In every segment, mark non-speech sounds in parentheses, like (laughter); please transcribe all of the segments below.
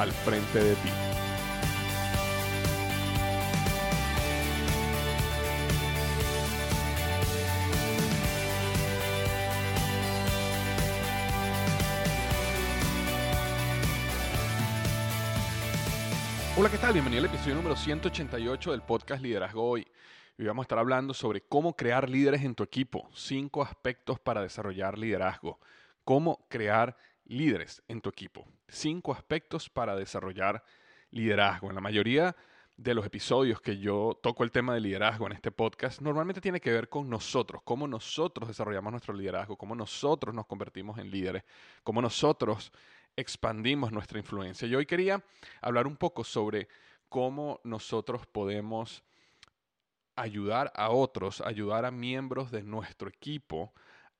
al frente de ti. Hola, ¿qué tal? Bienvenido al episodio número 188 del podcast Liderazgo Hoy. Hoy vamos a estar hablando sobre cómo crear líderes en tu equipo. Cinco aspectos para desarrollar liderazgo. Cómo crear líderes en tu equipo. Cinco aspectos para desarrollar liderazgo. En la mayoría de los episodios que yo toco el tema de liderazgo en este podcast, normalmente tiene que ver con nosotros, cómo nosotros desarrollamos nuestro liderazgo, cómo nosotros nos convertimos en líderes, cómo nosotros expandimos nuestra influencia. Y hoy quería hablar un poco sobre cómo nosotros podemos ayudar a otros, ayudar a miembros de nuestro equipo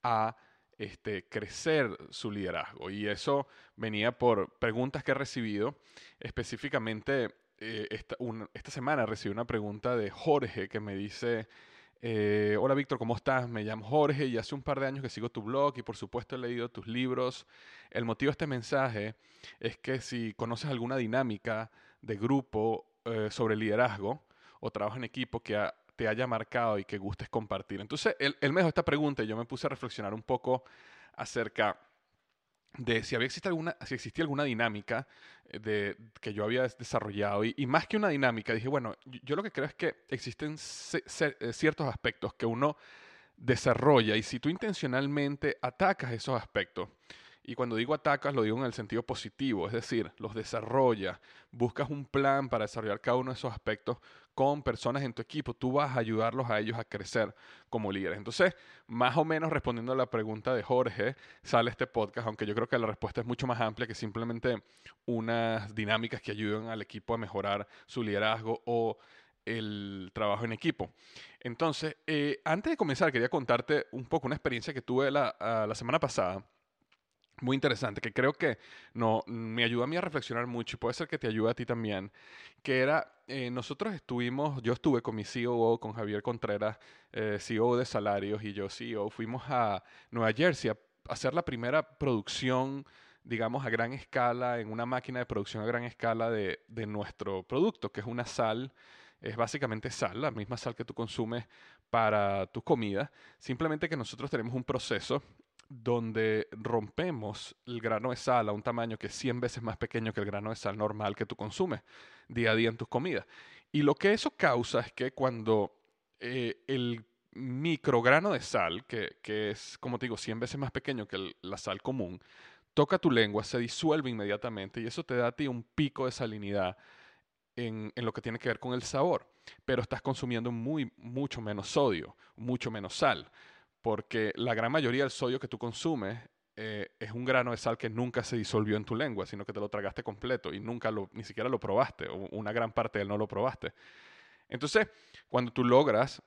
a este, crecer su liderazgo. Y eso venía por preguntas que he recibido. Específicamente, eh, esta, semana recibí una pregunta de Jorge que me dice, eh, hola Víctor, ¿cómo estás? Me llamo Jorge y hace un par de años que sigo tu blog y por supuesto he leído tus libros. El motivo de este mensaje es que si conoces alguna dinámica de grupo eh, sobre liderazgo o trabajo en equipo que te haya marcado y que gustes compartir. Entonces, él, él me dejó esta pregunta y yo me puse a reflexionar un poco acerca de si, había alguna, si existía alguna dinámica eh, de, que yo había desarrollado. Y, más que una dinámica, dije, bueno, yo, lo que creo es que existen eh, ciertos aspectos que uno desarrolla y si tú intencionalmente atacas esos aspectos, y cuando digo atacas, lo digo en el sentido positivo, es decir, los desarrollas, buscas un plan para desarrollar cada uno de esos aspectos con personas en tu equipo, tú vas a ayudarlos a ellos a crecer como líderes. Entonces, más o menos respondiendo a la pregunta de Jorge, sale este podcast, aunque yo creo que la respuesta es mucho más amplia que simplemente unas dinámicas que ayuden al equipo a mejorar su liderazgo o el trabajo en equipo. Entonces, eh, antes de comenzar, quería contarte un poco una experiencia que tuve la, ah, la semana pasada muy interesante, que creo que no, me ayuda a mí a reflexionar mucho y puede ser que te ayude a ti también, que era, eh, nosotros estuvimos, yo estuve con mi CEO, con Javier Contreras, eh, CEO de Salarios, y yo CEO, fuimos a Nueva Jersey a hacer la primera producción, digamos, a gran escala, en una máquina de producción a gran escala de, de nuestro producto, que es una sal es básicamente sal, la misma sal que tú consumes para tu comida, simplemente que nosotros tenemos un proceso donde rompemos el grano de sal a un tamaño que es 100 veces más pequeño que el grano de sal normal que tú consumes día a día en tus comidas. Y lo que eso causa es que cuando eh, el micrograno de sal, que, es, como te digo, 100 veces más pequeño que la sal común, toca tu lengua, se disuelve inmediatamente y eso te da a ti un pico de salinidad en, en, lo que tiene que ver con el sabor. Pero estás consumiendo muy, mucho menos sodio, mucho menos sal, porque la gran mayoría del sodio que tú consumes eh, es un grano de sal que nunca se disolvió en tu lengua, sino que te lo tragaste completo y nunca lo, ni siquiera lo probaste, o una gran parte de él no lo probaste. Entonces, cuando tú logras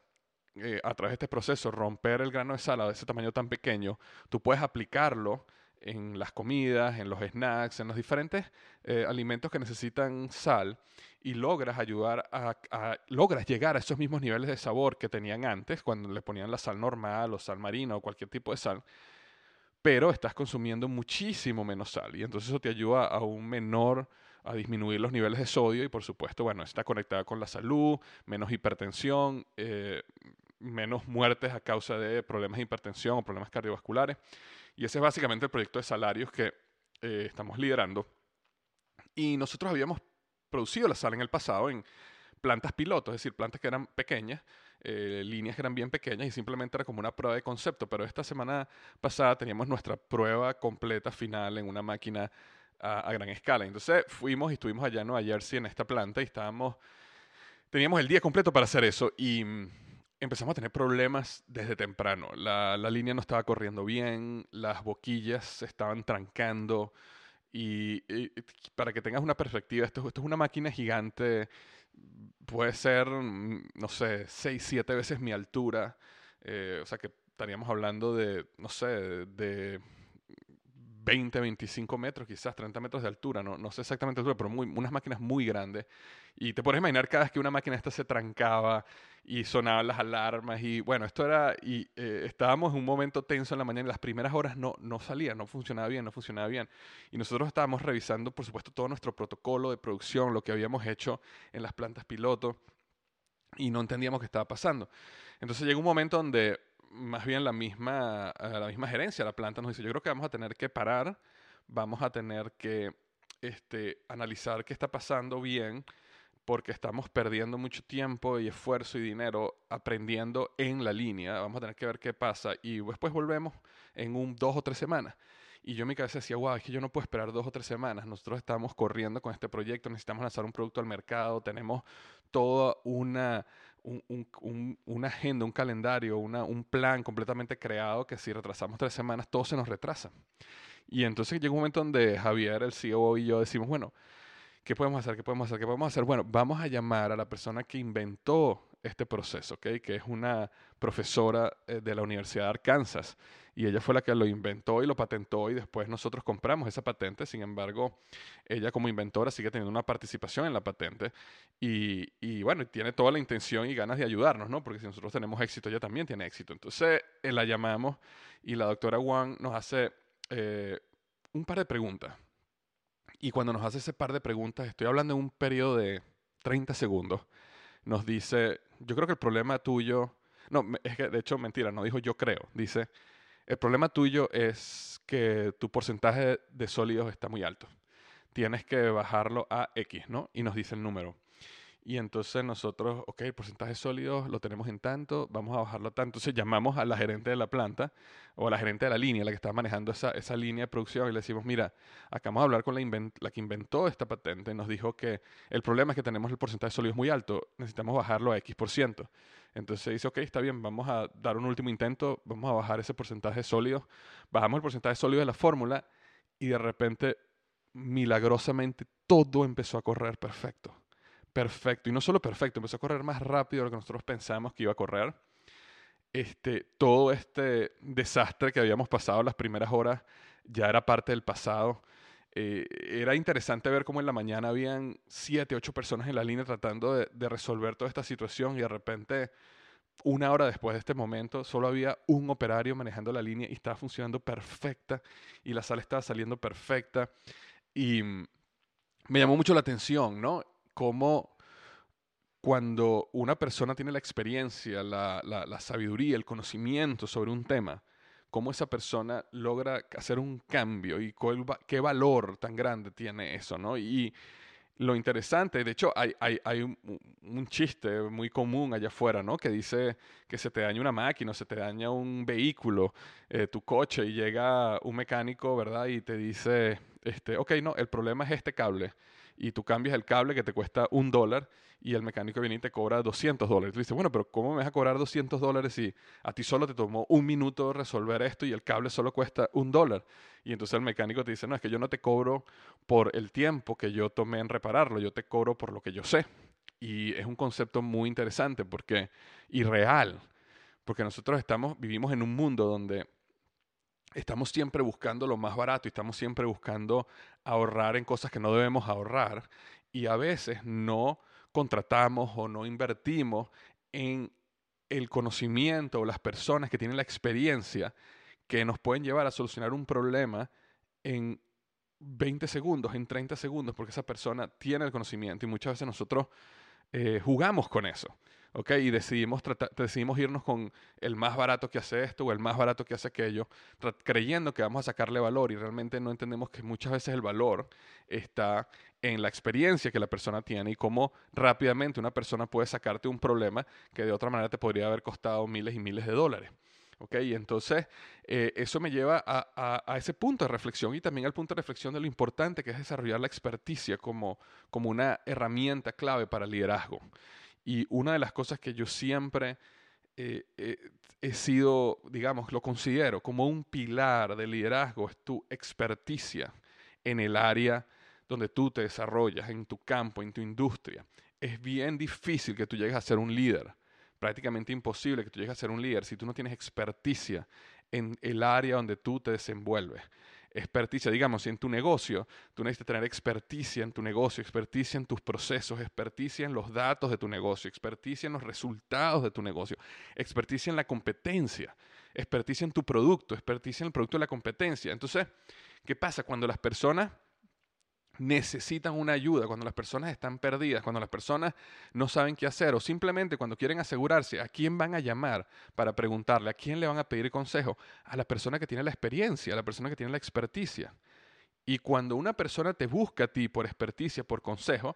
eh, a través de este proceso romper el grano de sal de ese tamaño tan pequeño, tú puedes aplicarlo en las comidas, en los snacks, en los diferentes eh, alimentos que necesitan sal y logras ayudar a, logras llegar a esos mismos niveles de sabor que tenían antes cuando le ponían la sal normal o sal marina o cualquier tipo de sal, pero estás consumiendo muchísimo menos sal y entonces eso te ayuda a un menor a disminuir los niveles de sodio y por supuesto, bueno, está conectada con la salud, menos hipertensión, eh, menos muertes a causa de problemas de hipertensión o problemas cardiovasculares. Y ese es básicamente el proyecto de salarios que eh, estamos liderando. Y nosotros habíamos producido la sal en el pasado en plantas pilotos, es decir, plantas que eran pequeñas, eh, líneas que eran bien pequeñas y simplemente era como una prueba de concepto. Pero esta semana pasada teníamos nuestra prueba completa final en una máquina a, a gran escala. Entonces fuimos y estuvimos allá en Nueva Jersey en esta planta y estábamos, teníamos el día completo para hacer eso y mm, empezamos a tener problemas desde temprano. La, línea no estaba corriendo bien, las boquillas se estaban trancando. Y, para que tengas una perspectiva, esto, esto, es una máquina gigante, puede ser, mm, no sé, 6, 7 veces mi altura. Eh, o sea que estaríamos hablando de, no sé, de 20, 25 metros, quizás 30 metros de altura, no, no sé exactamente altura, pero muy, unas máquinas muy grandes. Y te puedes imaginar cada vez que una máquina esta se trancaba y sonaban las alarmas y bueno, esto era, y eh, estábamos en un momento tenso en la mañana las primeras horas no, no salía, no funcionaba bien, no funcionaba bien. Y nosotros estábamos revisando, por supuesto, todo nuestro protocolo de producción, lo que habíamos hecho en las plantas piloto y no entendíamos qué estaba pasando. Entonces llegó un momento donde más bien la misma, eh, la misma gerencia la planta nos dice, yo creo que vamos a tener que parar, vamos a tener que este, analizar qué está pasando bien, porque estamos perdiendo mucho tiempo y esfuerzo y dinero aprendiendo en la línea, vamos a tener que ver qué pasa y después volvemos en un dos o tres semanas. Y yo en mi cabeza decía, wow, es que yo no puedo esperar dos o tres semanas. Nosotros estamos corriendo con este proyecto, necesitamos lanzar un producto al mercado, tenemos toda una, un, una agenda, un calendario, una, un plan completamente creado que si retrasamos tres semanas todo se nos retrasa. Y entonces llega un momento donde Javier, el CEO y yo decimos, bueno, ¿qué podemos hacer? ¿Qué podemos hacer? ¿Qué podemos hacer? Bueno, vamos a llamar a la persona que inventó este proceso, ¿ok? Que es una profesora eh, de la Universidad de Arkansas y ella fue la que lo inventó y lo patentó y después nosotros compramos esa patente. Sin embargo, ella como inventora sigue teniendo una participación en la patente y, y bueno, tiene toda la intención y ganas de ayudarnos, ¿no? Porque si nosotros tenemos éxito, ella también tiene éxito. Entonces eh, la llamamos y la doctora Wang nos hace eh, un par de preguntas. Y cuando nos hace ese par de preguntas, estoy hablando de un periodo de 30 segundos, nos dice, yo creo que el problema tuyo, no, es que de hecho mentira, no dijo yo creo, dice, el problema tuyo es que tu porcentaje de sólidos está muy alto. Tienes que bajarlo a X, ¿no? Y nos dice el número. Y entonces nosotros, ok, el porcentaje sólido lo tenemos en tanto, vamos a bajarlo tanto. Entonces llamamos a la gerente de la planta o a la gerente de la línea, la que está manejando esa, esa línea de producción, y le decimos, mira, acabamos de hablar con la, la que inventó esta patente, nos dijo que el problema es que tenemos el porcentaje sólido muy alto, necesitamos bajarlo a X%. por ciento. Entonces dice, ok, está bien, vamos a dar un último intento, vamos a bajar ese porcentaje sólido, bajamos el porcentaje sólido de la fórmula y de repente, milagrosamente, todo empezó a correr perfecto perfecto. Y no solo perfecto, empezó a correr más rápido de lo que nosotros pensamos que iba a correr. Este, todo este desastre que habíamos pasado las primeras horas ya era parte del pasado. Eh, era interesante ver cómo en la mañana habían siete, ocho personas en la línea tratando de, de, resolver toda esta situación y de repente, una hora después de este momento, solo había un operario manejando la línea y estaba funcionando perfecta y la sala estaba saliendo perfecta. Y me llamó mucho la atención, ¿no? Cómo cuando una persona tiene la experiencia, la, sabiduría, el conocimiento sobre un tema, cómo esa persona logra hacer un cambio y qué valor tan grande tiene eso, ¿no? Y lo interesante, de hecho, hay, un, chiste muy común allá afuera, ¿no? Que dice que se te daña una máquina, se te daña un vehículo, eh, tu coche, y llega un mecánico, ¿verdad? Y te dice, este, ok, no, el problema es este cable y tú cambias el cable que te cuesta un dólar y el mecánico viene y te cobra 200 dólares. Tú dices, bueno, pero ¿cómo me vas a cobrar 200 dólares si a ti solo te tomó un minuto resolver esto y el cable solo cuesta un dólar? Y entonces el mecánico te dice, no, es que yo no te cobro por el tiempo que yo tomé en repararlo, yo te cobro por lo que yo sé. Y es un concepto muy interesante porque, y real, porque nosotros estamos, vivimos en un mundo donde estamos siempre buscando lo más barato y estamos siempre buscando ahorrar en cosas que no debemos ahorrar y a veces no contratamos o no invertimos en el conocimiento o las personas que tienen la experiencia que nos pueden llevar a solucionar un problema en 20 segundos, en 30 segundos, porque esa persona tiene el conocimiento y muchas veces nosotros eh, jugamos con eso. ¿Ok? Y decidimos, decidimos irnos con el más barato que hace esto o el más barato que hace aquello, creyendo que vamos a sacarle valor y realmente no entendemos que muchas veces el valor está en la experiencia que la persona tiene y cómo rápidamente una persona puede sacarte un problema que de otra manera te podría haber costado miles y miles de dólares. ¿ok? Y entonces eh, eso me lleva a, a, ese punto de reflexión y también al punto de reflexión de lo importante que es desarrollar la experticia como, como una herramienta clave para liderazgo. Y una de las cosas que yo siempre eh, eh, he sido, digamos, lo considero como un pilar de liderazgo, es tu experticia en el área donde tú te desarrollas, en tu campo, en tu industria. Es bien difícil que tú llegues a ser un líder, prácticamente imposible que tú llegues a ser un líder si tú no tienes experticia en el área donde tú te desenvuelves experticia, digamos, en tu negocio tú necesitas tener experticia en tu negocio, experticia en tus procesos, experticia en los datos de tu negocio, experticia en los resultados de tu negocio, experticia en la competencia, experticia en tu producto, experticia en el producto de la competencia. Entonces, ¿qué pasa cuando las personas necesitan una ayuda, cuando las personas están perdidas, cuando las personas no saben qué hacer o simplemente cuando quieren asegurarse a quién van a llamar para preguntarle, a quién le van a pedir consejo, a la persona que tiene la experiencia, a la persona que tiene la experticia. Y cuando una persona te busca a ti por experticia, por consejo,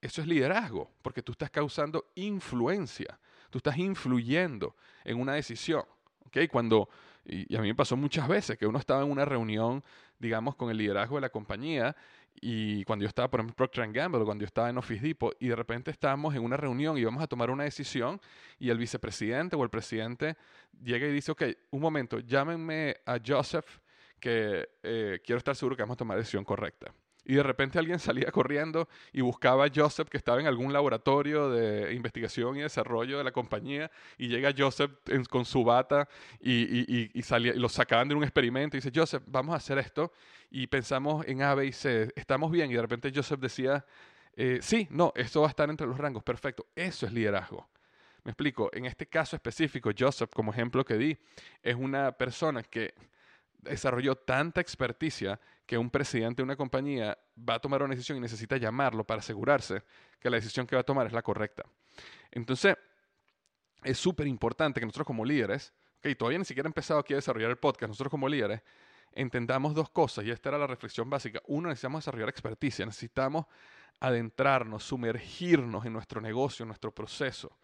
eso es liderazgo, porque tú estás causando influencia, tú estás influyendo en una decisión. ¿okay? Cuando, y a mí me pasó muchas veces que uno estaba en una reunión, digamos, con el liderazgo de la compañía y cuando yo estaba, por ejemplo, Procter Gamble, cuando yo estaba en Office Depot, y de repente estábamos en una reunión y vamos a tomar una decisión, y el vicepresidente o el presidente llega y dice, ok, un momento, llámenme a Joseph, que eh, quiero estar seguro que vamos a tomar la decisión correcta. Y de repente alguien (laughs) salía corriendo y buscaba a Joseph, que estaba en algún laboratorio de investigación y desarrollo de la compañía, y llega Joseph con su bata y, y, salía, y lo sacaban de un experimento y dice, Joseph, vamos a hacer esto, y pensamos en A, B y C, estamos bien, y de repente Joseph decía, eh, sí, no, esto va a estar entre los rangos, perfecto, eso es liderazgo. Me explico, en este caso específico, Joseph, como ejemplo que di, es una persona que desarrolló tanta experticia que un presidente de una compañía va a tomar una decisión y necesita llamarlo para asegurarse que la decisión que va a tomar es la correcta. Entonces, es súper importante que nosotros como líderes, ok, todavía ni siquiera he empezado aquí a desarrollar el podcast, nosotros como líderes, entendamos dos cosas, y esta era la reflexión básica. Uno, necesitamos desarrollar experticia, necesitamos adentrarnos, sumergirnos en nuestro negocio, en nuestro proceso,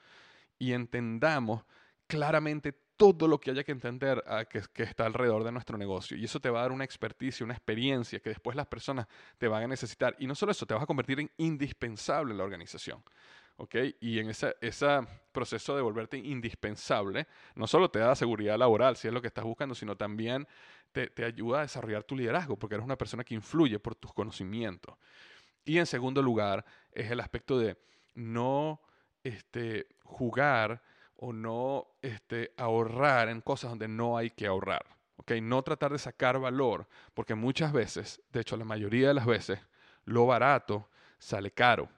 y entendamos claramente todo lo que haya que entender ah, que, está alrededor de nuestro negocio. Y eso te va a dar una experticia, una experiencia que después las personas te van a necesitar. Y no solo eso, te vas a convertir en indispensable en la organización. ¿Okay? Y en ese, proceso de volverte indispensable, no solo te da seguridad laboral, si es lo que estás buscando, sino también te, te ayuda a desarrollar tu liderazgo, porque eres una persona que influye por tus conocimientos. Y en segundo lugar, es el aspecto de no este, jugar o no este, ahorrar en cosas donde no hay que ahorrar. ¿okay? No tratar de sacar valor, porque muchas veces, de hecho la mayoría de las veces, lo barato sale caro.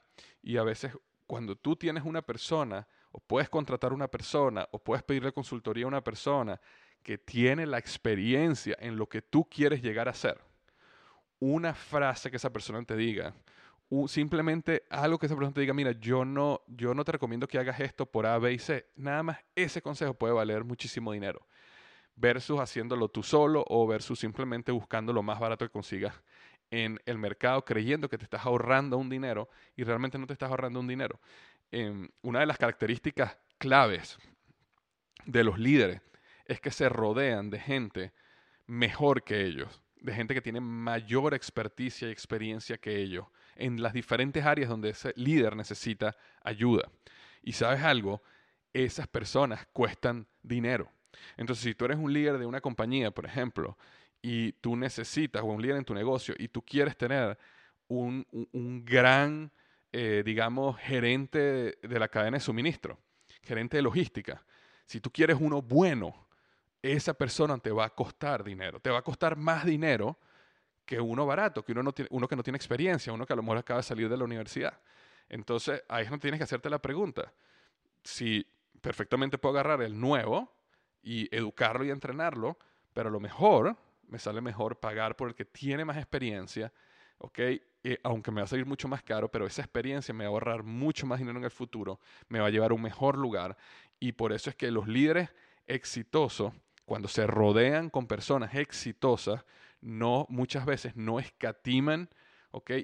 Y a veces cuando tú tienes una persona, o puedes contratar una persona, o puedes pedirle consultoría a una persona que tiene la experiencia en lo que tú quieres llegar a ser, una frase que esa persona te diga, simplemente algo que esa persona te diga, mira, yo no, yo no te recomiendo que hagas esto por A, B y C. Nada más ese consejo puede valer muchísimo dinero. Versus haciéndolo tú solo o versus simplemente buscando lo más barato que consigas en el mercado creyendo que te estás ahorrando un dinero y realmente no te estás ahorrando un dinero. Em, una de las características claves de los líderes es que se rodean de gente mejor que ellos, de gente que tiene mayor experticia y experiencia que ellos en las diferentes áreas donde ese líder necesita ayuda. Y sabes algo, esas personas cuestan dinero. Entonces, si tú eres un líder de una compañía, por ejemplo, y tú necesitas, o un líder en tu negocio, y tú quieres tener un, gran, eh, digamos, gerente de, la cadena de suministro, gerente de logística, si tú quieres uno bueno, esa persona te va a costar dinero, te va a costar más dinero que uno barato, que uno, no tiene, que no tiene experiencia, uno que a lo mejor acaba de salir de la universidad. Entonces, ahí donde tienes que hacerte la pregunta. Si perfectamente puedo agarrar el nuevo y educarlo y entrenarlo, pero a lo mejor me sale mejor pagar por el que tiene más experiencia, ¿ok? aunque me va a salir mucho más caro, pero esa experiencia me va a ahorrar mucho más dinero en el futuro, me va a llevar a un mejor lugar. Y por eso es que los líderes exitosos, cuando se rodean con personas exitosas, no, muchas veces no escatiman.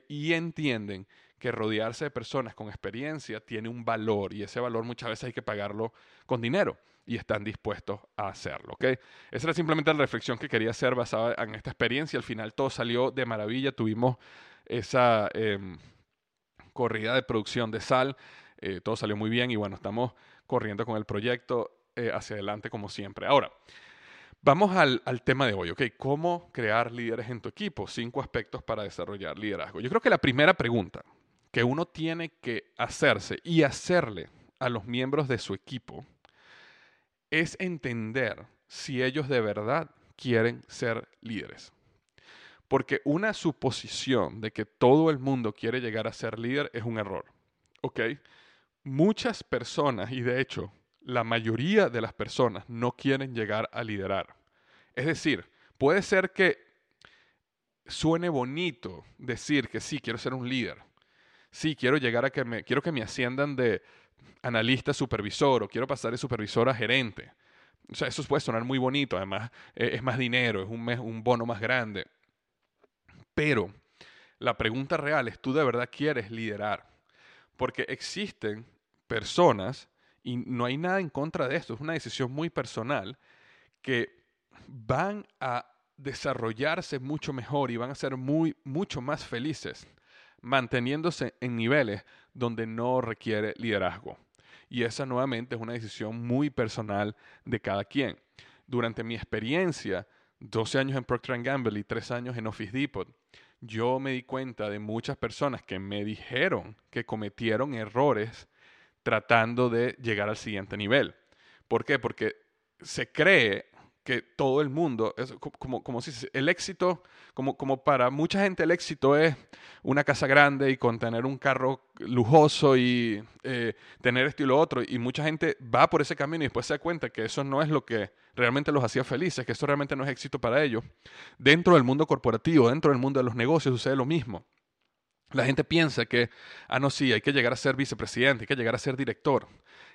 Y entienden que rodearse de personas con experiencia tiene un valor y ese valor muchas veces hay que pagarlo con dinero y están dispuestos a hacerlo. ¿ok? Esa era simplemente la reflexión que quería hacer basada en esta experiencia. Al final todo salió de maravilla. Tuvimos esa em, corrida de producción de sal. Eh, todo salió muy bien y bueno, estamos corriendo con el proyecto eh, hacia adelante como siempre. Ahora, vamos al, tema de hoy, ¿ok? ¿Cómo crear líderes en tu equipo? Cinco aspectos para desarrollar liderazgo. Yo creo que la primera pregunta que uno tiene que hacerse y hacerle a los miembros de su equipo es entender si ellos de verdad quieren ser líderes. Porque una suposición de que todo el mundo quiere llegar a ser líder es un error. ¿Ok? Muchas personas, y de hecho la mayoría de las personas, no quieren llegar a liderar. Es decir, puede ser que suene bonito decir que sí, quiero ser un líder. Sí, quiero llegar a que me, quiero que me asciendan de, analista supervisor o quiero pasar de supervisor a gerente. O sea, eso puede sonar muy bonito, además eh, es más dinero, es un, un bono más grande. Pero la pregunta real es, ¿tú de verdad quieres liderar? Porque existen personas, y no hay nada en contra de esto, es una decisión muy personal, que van a desarrollarse mucho mejor y van a ser muy, mucho más felices manteniéndose en niveles donde no requiere liderazgo. Y esa nuevamente es una decisión muy personal de cada quien. Durante mi experiencia, 12 años en Procter Gamble y 3 años en Office Depot, yo me di cuenta de muchas personas que me dijeron que cometieron errores tratando de llegar al siguiente nivel. ¿Por qué? Porque se cree que todo el mundo, es como, como si el éxito, como, como para mucha gente el éxito es una casa grande y con tener un carro lujoso y eh, tener esto y lo otro. Y mucha gente va por ese camino y después se da cuenta que eso no es lo que realmente los hacía felices, que eso realmente no es éxito para ellos. Dentro del mundo corporativo, dentro del mundo de los negocios sucede lo mismo. La gente piensa que, ah, no, sí, hay que llegar a ser vicepresidente, hay que llegar a ser director.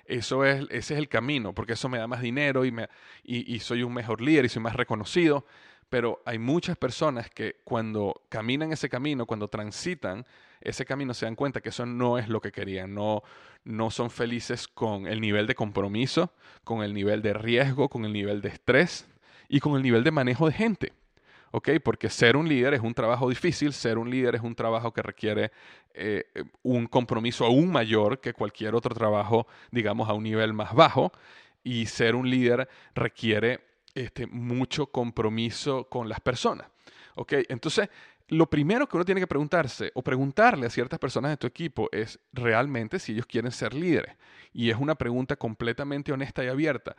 Eso es, ese es el camino, porque eso me da más dinero y, me, y, soy un mejor líder y soy más reconocido. Pero hay muchas personas que cuando caminan ese camino, cuando transitan ese camino, se dan cuenta que eso no es lo que querían. No, no son felices con el nivel de compromiso, con el nivel de riesgo, con el nivel de estrés y con el nivel de manejo de gente. ¿Ok? Porque ser un líder es un trabajo difícil, ser un líder es un trabajo que requiere eh, un compromiso aún mayor que cualquier otro trabajo, digamos, a un nivel más bajo, y ser un líder requiere este, mucho compromiso con las personas, ¿ok? Entonces, lo primero que uno tiene que preguntarse o preguntarle a ciertas personas de tu equipo es realmente si ellos quieren ser líderes. Y es una pregunta completamente honesta y abierta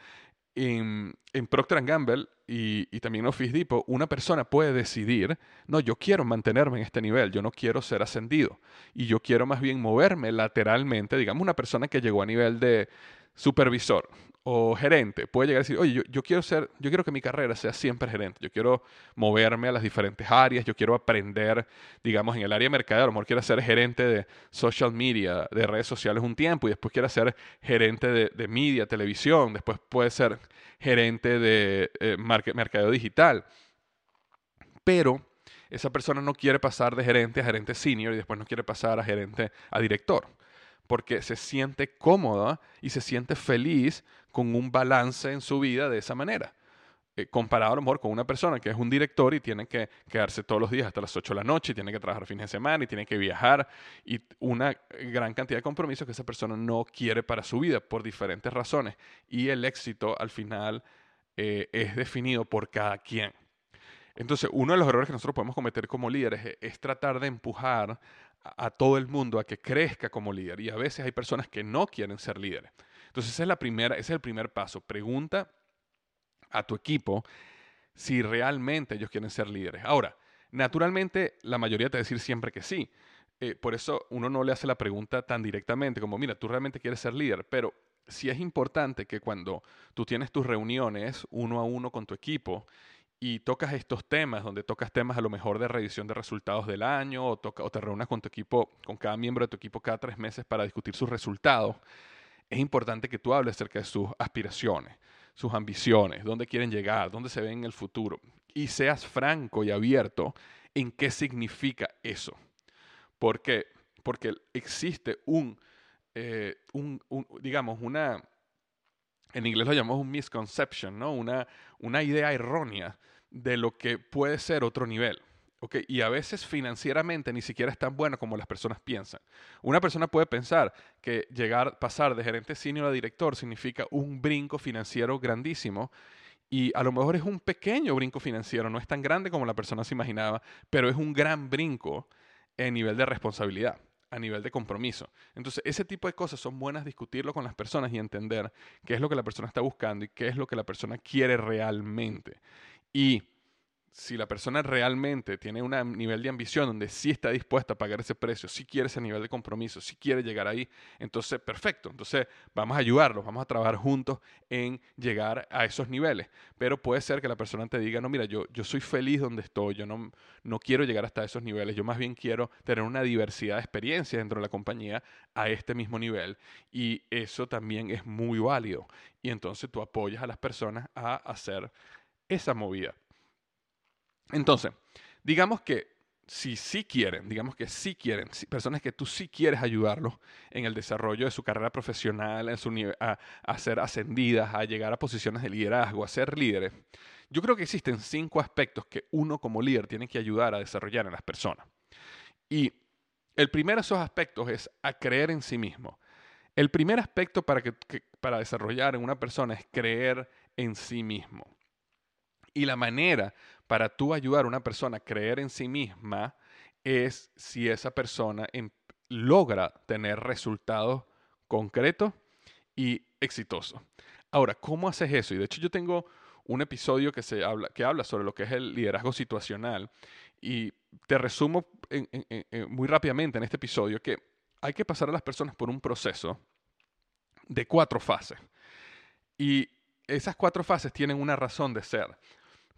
en, Procter Gamble y, y, también en Office Depot, una persona puede decidir, no, yo quiero mantenerme en este nivel, yo no quiero ser ascendido y yo quiero más bien moverme lateralmente, digamos una persona que llegó a nivel de supervisor o gerente puede llegar a decir, oye, yo, quiero ser, yo quiero que mi carrera sea siempre gerente, yo quiero moverme a las diferentes áreas, yo quiero aprender, digamos, en el área de mercadeo, a lo mejor quiero ser gerente de social media, de redes sociales un tiempo, y después quiero ser gerente de, de media, televisión, después puede ser gerente de eh, mercadeo digital. Pero esa persona no quiere pasar de gerente a gerente senior y después no quiere pasar a gerente a director, porque se siente cómoda y se siente feliz con un balance en su vida de esa manera. Eh, comparado a lo mejor con una persona que es un director y tiene que quedarse todos los días hasta las 8 de la noche, y tiene que trabajar fines de semana y tiene que viajar y una gran cantidad de compromisos que esa persona no quiere para su vida por diferentes razones. Y el éxito al final eh, es definido por cada quien. Entonces, uno de los errores que nosotros podemos cometer como líderes es, tratar de empujar a, todo el mundo a que crezca como líder. Y a veces hay personas que no quieren ser líderes. Entonces, esa es la primera, ese es el primer paso. Pregunta a tu equipo si realmente ellos quieren ser líderes. Ahora, naturalmente la mayoría te va a decir siempre que sí. Eh, por eso uno no le hace la pregunta tan directamente como, mira, tú realmente quieres ser líder, pero sí es importante que cuando tú tienes tus reuniones uno a uno con tu equipo y tocas estos temas, donde tocas temas a lo mejor de revisión de resultados del año o, toca, o te reúnas con tu equipo, con cada miembro de tu equipo cada tres meses para discutir sus resultados, es importante que tú hables acerca de sus aspiraciones sus ambiciones, dónde quieren llegar, dónde se ven en el futuro. Y seas franco y abierto en qué significa eso. ¿Por? Porque existe un, eh, un, digamos, una, en inglés lo llamamos un misconception, ¿no? Una, una idea errónea de lo que puede ser otro nivel. Okay, y a veces financieramente ni siquiera es tan bueno como las personas piensan. Una persona puede pensar que llegar, pasar de gerente senior a director significa un brinco financiero grandísimo y a lo mejor es un pequeño brinco financiero, no es tan grande como la persona se imaginaba, pero es un gran brinco en nivel de responsabilidad, a nivel de compromiso. Entonces, ese tipo de cosas son buenas discutirlo con las personas y entender qué es lo que la persona está buscando y qué es lo que la persona quiere realmente. Y si la persona realmente tiene un nivel de ambición donde sí está dispuesta a pagar ese precio, sí quiere ese nivel de compromiso, sí quiere llegar ahí, entonces perfecto. Entonces vamos a ayudarlos, vamos a trabajar juntos en llegar a esos niveles. Pero puede ser que la persona te diga, no, mira, yo, yo soy feliz donde estoy, yo no, no quiero llegar hasta esos niveles, yo más bien quiero tener una diversidad de experiencias dentro de la compañía a este mismo nivel. Y eso también es muy válido. Y entonces tú apoyas a las personas a hacer esa movida. Entonces, digamos que si sí quieren, digamos que sí quieren, personas que tú sí quieres ayudarlos en el desarrollo de su carrera profesional, en su a, a ser ascendidas, a llegar a posiciones de liderazgo, a ser líderes, yo creo que existen cinco aspectos que uno como líder tiene que ayudar a desarrollar en las personas. Y el primero de esos aspectos es a creer en sí mismo. El primer aspecto para, que, para desarrollar en una persona es creer en sí mismo. Y la manera para tú ayudar a una persona a creer en sí misma es si esa persona em, logra tener resultados concretos y exitosos. Ahora, ¿cómo haces eso? Y de hecho yo tengo un episodio que, se habla, que habla sobre lo que es el liderazgo situacional y te resumo muy rápidamente en este episodio que hay que pasar a las personas por un proceso de cuatro fases. Y esas cuatro fases tienen una razón de ser.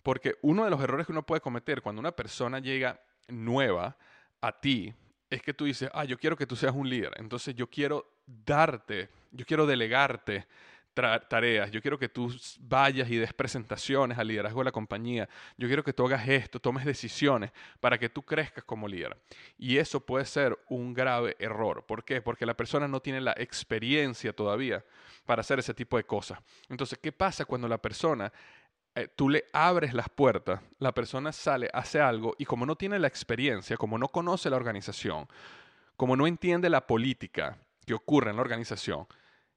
Porque uno de los errores que uno puede cometer cuando una persona llega nueva a ti es que tú dices, ah, yo quiero que tú seas un líder. Entonces yo quiero darte, yo quiero delegarte tareas, yo quiero que tú vayas y des presentaciones al liderazgo de la compañía, yo quiero que tú hagas esto, tomes decisiones para que tú crezcas como líder. Y eso puede ser un grave error. ¿Por qué? Porque la persona no tiene la experiencia todavía para hacer ese tipo de cosas. Entonces, ¿qué pasa cuando la persona eh, tú le abres las puertas, la persona sale, hace algo y como no tiene la experiencia, como no conoce la organización, como no entiende la política que ocurre en la organización,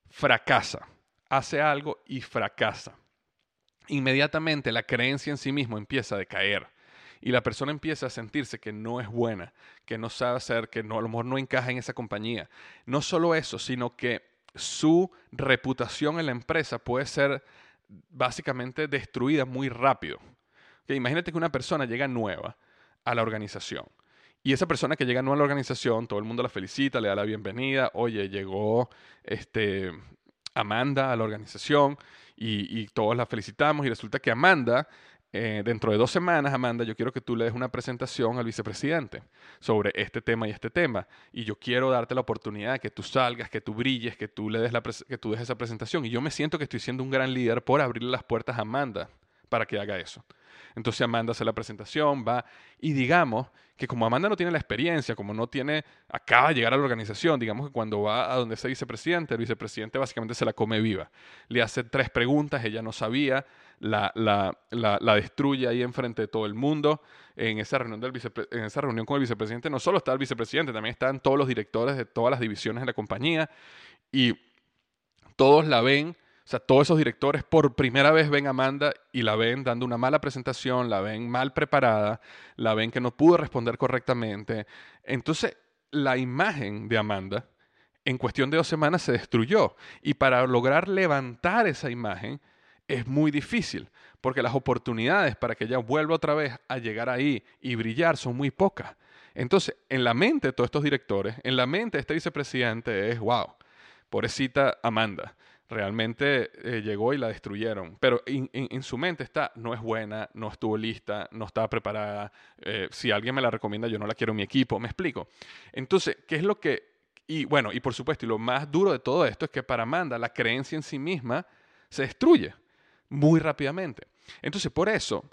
fracasa, hace algo y fracasa. Inmediatamente la creencia en sí mismo empieza a decaer y la persona empieza a sentirse que no es buena, que no sabe hacer, que no, a lo mejor no encaja en esa compañía. No solo eso, sino que su reputación en la empresa puede ser básicamente destruida muy rápido. imagínate que una persona llega nueva a la organización. Y esa persona que llega nueva a la organización, todo el mundo la felicita, le da la bienvenida. Oye, llegó este, Amanda a la organización y, y todos la felicitamos. Y resulta que Amanda eh, dentro de dos semanas, Amanda, yo quiero que tú le des una presentación al vicepresidente sobre este tema y este tema. Y yo quiero darte la oportunidad de que tú salgas, que tú brilles, que tú le des la que tú des esa presentación. Y yo me siento que estoy siendo un gran líder por abrirle las puertas a Amanda para que haga eso. Entonces Amanda hace la presentación, va y digamos que como Amanda no tiene la experiencia, como no tiene, acaba de llegar a la organización, digamos que cuando va a donde está vicepresidente, el vicepresidente básicamente se la come viva. Le hace tres preguntas, ella no sabía, la, la, la, destruye ahí enfrente de todo el mundo. En esa, reunión del en esa reunión con el vicepresidente no solo está el vicepresidente, también están todos los directores de todas las divisiones de la compañía y todos la ven o sea, todos esos directores por primera vez ven a Amanda y la ven dando una mala presentación, la ven mal preparada, la ven que no pudo responder correctamente. Entonces, la imagen de Amanda en cuestión de dos semanas se destruyó. Y para lograr levantar esa imagen es muy difícil, porque las oportunidades para que ella vuelva otra vez a llegar ahí y brillar son muy pocas. Entonces, en la mente de todos estos directores, en la mente de este vicepresidente es, wow, pobrecita Amanda realmente eh, llegó y la destruyeron. Pero en, su mente está, no es buena, no estuvo lista, no estaba preparada. Eh, si alguien me la recomienda, yo no la quiero en mi equipo. ¿Me explico? Entonces, ¿qué es lo que... Y bueno, y por supuesto, y lo más duro de todo esto es que para Amanda la creencia en sí misma se destruye muy rápidamente. Entonces, por eso,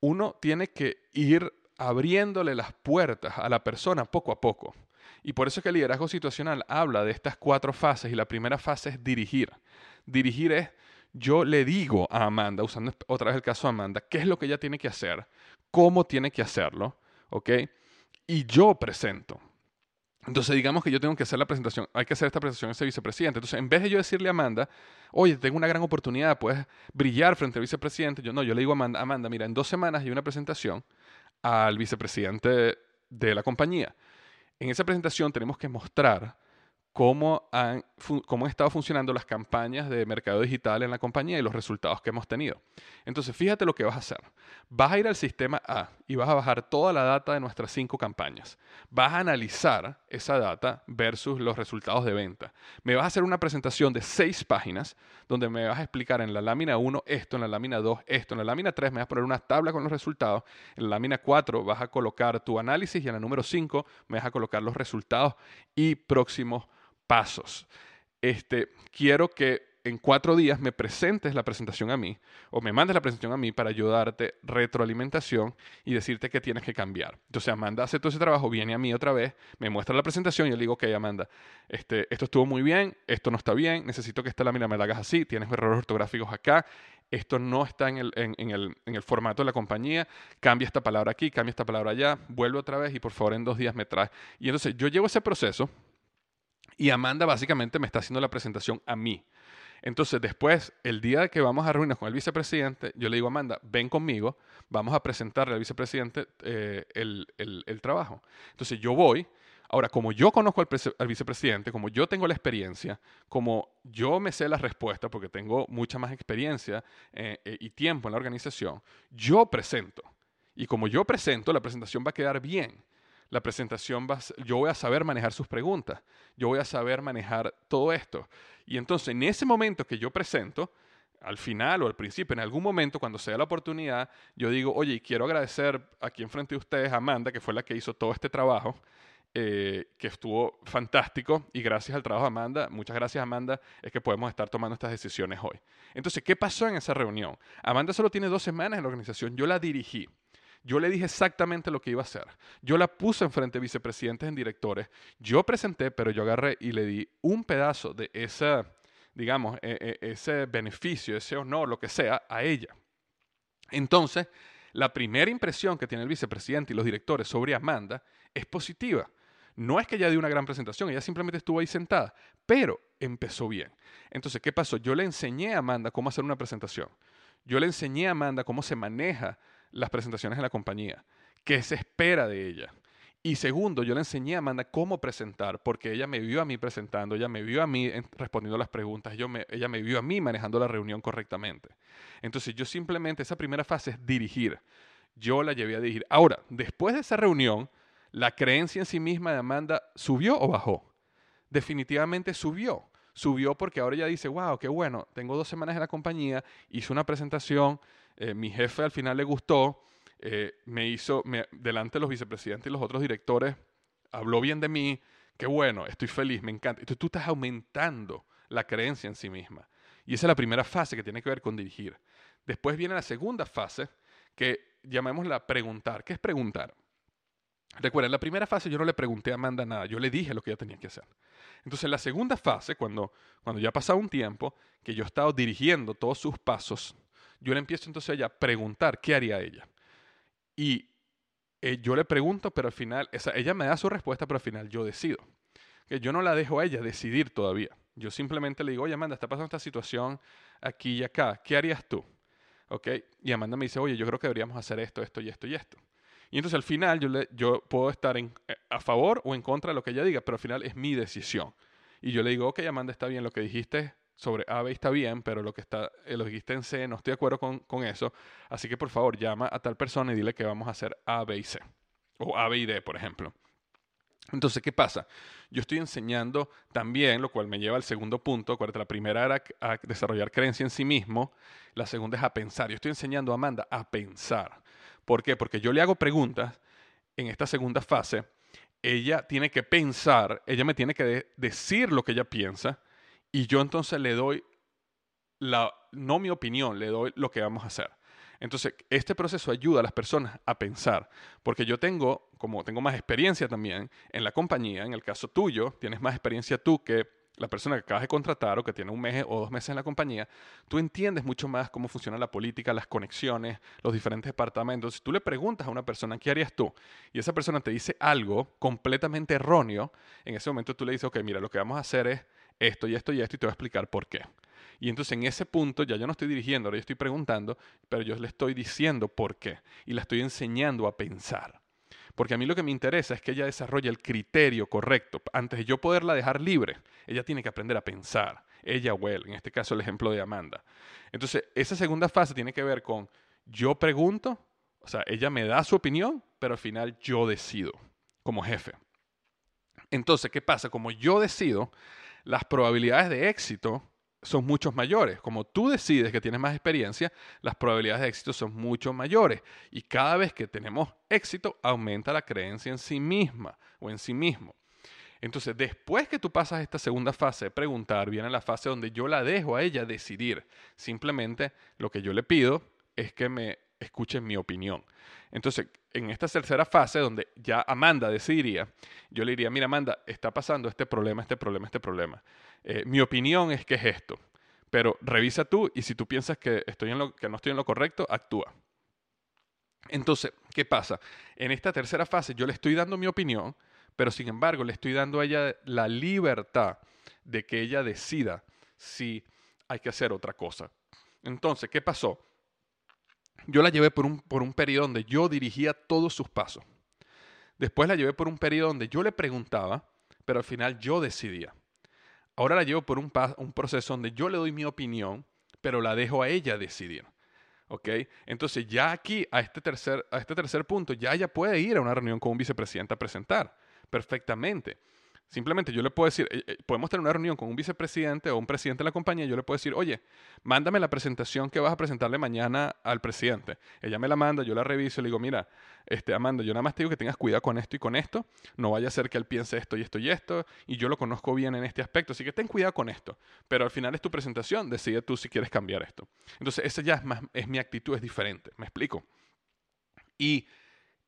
uno tiene que ir abriéndole las puertas a la persona poco a poco. Y por eso es que el liderazgo situacional habla de estas cuatro fases y la primera fase es dirigir. Dirigir es, yo le digo a Amanda, usando otra vez el caso de Amanda, qué es lo que ella tiene que hacer, cómo tiene que hacerlo, ¿ok? Y yo presento. Entonces, digamos que yo tengo que hacer la presentación, hay que hacer esta presentación a ese vicepresidente. Entonces, en vez de yo decirle a Amanda, oye, tengo una gran oportunidad, puedes brillar frente al vicepresidente, yo no, yo le digo a Amanda, Amanda, mira, en dos semanas hay una presentación al vicepresidente de la compañía. En esa presentación tenemos que mostrar cómo han, cómo han estado funcionando las campañas de mercado digital en la compañía y los resultados que hemos tenido. Entonces, fíjate lo que vas a hacer. Vas a ir al sistema A y vas a bajar toda la data de nuestras cinco campañas. Vas a analizar esa data versus los resultados de venta. Me vas a hacer una presentación de seis páginas donde me vas a explicar en la lámina 1 esto, en la lámina 2 esto, en la lámina 3 me vas a poner una tabla con los resultados, en la lámina 4 vas a colocar tu análisis y en la número 5 me vas a colocar los resultados y próximos pasos. Este, quiero que en cuatro días me presentes la presentación a mí o me mandes la presentación a mí para ayudarte retroalimentación y decirte que tienes que cambiar. Entonces Amanda hace todo ese trabajo, viene a mí otra vez, me muestra la presentación y yo le digo, ok Amanda, este, esto estuvo muy bien, esto no está bien, necesito que esta lámina me la hagas así, tienes errores ortográficos acá, esto no está en el, en, el, en el formato de la compañía, cambia esta palabra aquí, cambia esta palabra allá, vuelve otra vez y por favor en dos días me traes. Y entonces yo llevo ese proceso y Amanda básicamente me está haciendo la presentación a mí. Entonces, después, el día que vamos a reunirnos con el vicepresidente, yo le digo a Amanda, ven conmigo, vamos a presentarle al vicepresidente eh, el, el, trabajo. Entonces, yo voy. Ahora, como yo conozco al, vicepresidente, como yo tengo la experiencia, como yo me sé la respuesta, porque tengo mucha más experiencia eh, eh, y tiempo en la organización, yo presento. Y como yo presento, la presentación va a quedar bien la presentación va, yo voy a saber manejar sus preguntas, yo voy a saber manejar todo esto. Y entonces en ese momento que yo presento, al final o al principio, en algún momento, cuando sea la oportunidad, yo digo, oye, quiero agradecer aquí enfrente de ustedes a Amanda, que fue la que hizo todo este trabajo, eh, que estuvo fantástico, y gracias al trabajo de Amanda, muchas gracias Amanda, es que podemos estar tomando estas decisiones hoy. Entonces, ¿qué pasó en esa reunión? Amanda solo tiene dos semanas en la organización, yo la dirigí. Yo le dije exactamente lo que iba a hacer. Yo la puse enfrente de vicepresidentes en directores. Yo presenté, pero yo agarré y le di un pedazo de ese, digamos, e, e, ese beneficio, ese honor, lo que sea, a ella. Entonces, la primera impresión que tiene el vicepresidente y los directores sobre Amanda es positiva. No es que ella dio una gran presentación, ella simplemente estuvo ahí sentada, pero empezó bien. Entonces, ¿qué pasó? Yo le enseñé a Amanda cómo hacer una presentación. Yo le enseñé a Amanda cómo se maneja las presentaciones en la compañía, qué se espera de ella. Y segundo, yo le enseñé a Amanda cómo presentar, porque ella me vio a mí presentando, ella me vio a mí respondiendo las preguntas, yo ella me vio a mí manejando la reunión correctamente. Entonces yo simplemente, esa primera fase es dirigir. Yo la llevé a dirigir. Ahora, después de esa reunión, ¿la creencia en sí misma de Amanda subió o bajó? Definitivamente subió. Subió porque ahora ella dice, wow, qué bueno, tengo dos semanas en la compañía, hice una presentación, eh, mi jefe al final le gustó, eh, me hizo, delante de los vicepresidentes y los otros directores, habló bien de mí, qué bueno, estoy feliz, me encanta. Entonces tú estás aumentando la creencia en sí misma. Y esa es la primera fase que tiene que ver con dirigir. Después viene la segunda fase, que llamémosla preguntar. ¿Qué es preguntar? Recuerda, en la primera fase yo no le pregunté a Amanda nada, yo le dije lo que ella tenía que hacer. Entonces, en la segunda fase, cuando, cuando ya ha pasado un tiempo, que yo he estado dirigiendo todos sus pasos, yo le empiezo entonces a ella a preguntar qué haría ella. Y eh, yo le pregunto, pero al final, ella me da su respuesta, pero al final yo decido. Que yo no la dejo a ella decidir todavía. Yo simplemente le digo, oye, Amanda, está pasando esta situación aquí y acá, ¿qué harías tú? ¿Ok? Y Amanda me dice, oye, yo creo que deberíamos hacer esto, esto y esto y esto. Y entonces al final yo, le, yo puedo estar en, eh, a favor o en contra de lo que ella diga, pero al final es mi decisión. Y yo le digo, ok, Amanda, está bien, lo que dijiste sobre A, B está bien, pero lo que está, eh, lo dijiste en C, no estoy de acuerdo con, con, eso. Así que por favor llama a tal persona y dile que vamos a hacer A, B y C. O A, B y D, por ejemplo. Entonces, ¿qué pasa? Yo estoy enseñando también, lo cual me lleva al segundo punto. La primera era a desarrollar creencia en sí mismo, la segunda es a pensar. Yo estoy enseñando a Amanda a pensar. ¿Por qué? Porque yo le hago preguntas en esta segunda fase. Ella tiene que pensar, ella me tiene que decir lo que ella piensa y yo entonces le doy la, no mi opinión, le doy lo que vamos a hacer. Entonces, este proceso ayuda a las personas a pensar, porque yo tengo, como tengo más experiencia también en la compañía, en el caso tuyo, tienes más experiencia tú que la persona que acabas de contratar o que tiene un mes o dos meses en la compañía, tú entiendes mucho más cómo funciona la política, las conexiones, los diferentes departamentos. Si tú le preguntas a una persona, ¿qué harías tú? Y esa persona te dice algo completamente erróneo, en ese momento tú le dices, ok, mira, lo que vamos a hacer es esto y esto y esto y te voy a explicar por qué. Y entonces en ese punto ya yo no estoy dirigiendo, ahora yo estoy preguntando, pero yo le estoy diciendo por qué y la estoy enseñando a pensar. Porque a mí lo que me interesa es que ella desarrolle el criterio correcto. Antes de yo poderla dejar libre, ella tiene que aprender a pensar. Ella o él, en este caso el ejemplo de Amanda. Entonces, esa segunda fase tiene que ver con yo pregunto, o sea, ella me da su opinión, pero al final yo decido como jefe. Entonces, ¿qué pasa? Como yo decido, las probabilidades de éxito son muchos mayores. Como tú decides que tienes más experiencia, las probabilidades de éxito son mucho mayores. Y cada vez que tenemos éxito, aumenta la creencia en sí misma o en sí mismo. Entonces, después que tú pasas esta segunda fase de preguntar, viene la fase donde yo la dejo a ella decidir. Simplemente lo que yo le pido es que me escuche mi opinión. Entonces, en esta tercera fase, donde ya Amanda decidiría, yo le diría, mira Amanda, está pasando este problema, este problema, este problema. Eh, mi opinión es que es esto, pero revisa tú y si tú piensas que, estoy en lo, que no estoy en lo correcto, actúa. Entonces, ¿qué pasa? En esta tercera fase yo le estoy dando mi opinión, pero sin embargo le estoy dando a ella la libertad de que ella decida si hay que hacer otra cosa. Entonces, ¿qué pasó? Yo la llevé por un, por un periodo donde yo dirigía todos sus pasos. Después la llevé por un periodo donde yo le preguntaba, pero al final yo decidía. Ahora la llevo por un, un proceso donde yo le doy mi opinión, pero la dejo a ella decidir. ¿Ok? Entonces ya aquí, a este, tercer, a este tercer punto, ya ella puede ir a una reunión con un vicepresidente a presentar perfectamente. Simplemente yo le puedo decir, eh, eh, podemos tener una reunión con un vicepresidente o un presidente de la compañía, y yo le puedo decir, oye, mándame la presentación que vas a presentarle mañana al presidente. Ella me la manda, yo la reviso y le digo, mira, este, Amanda, yo nada más te digo que tengas cuidado con esto y con esto, no vaya a ser que él piense esto y esto y esto, y yo lo conozco bien en este aspecto, así que ten cuidado con esto. Pero al final es tu presentación, decide tú si quieres cambiar esto. Entonces, esa ya es, más, es mi actitud, es diferente, ¿me explico? Y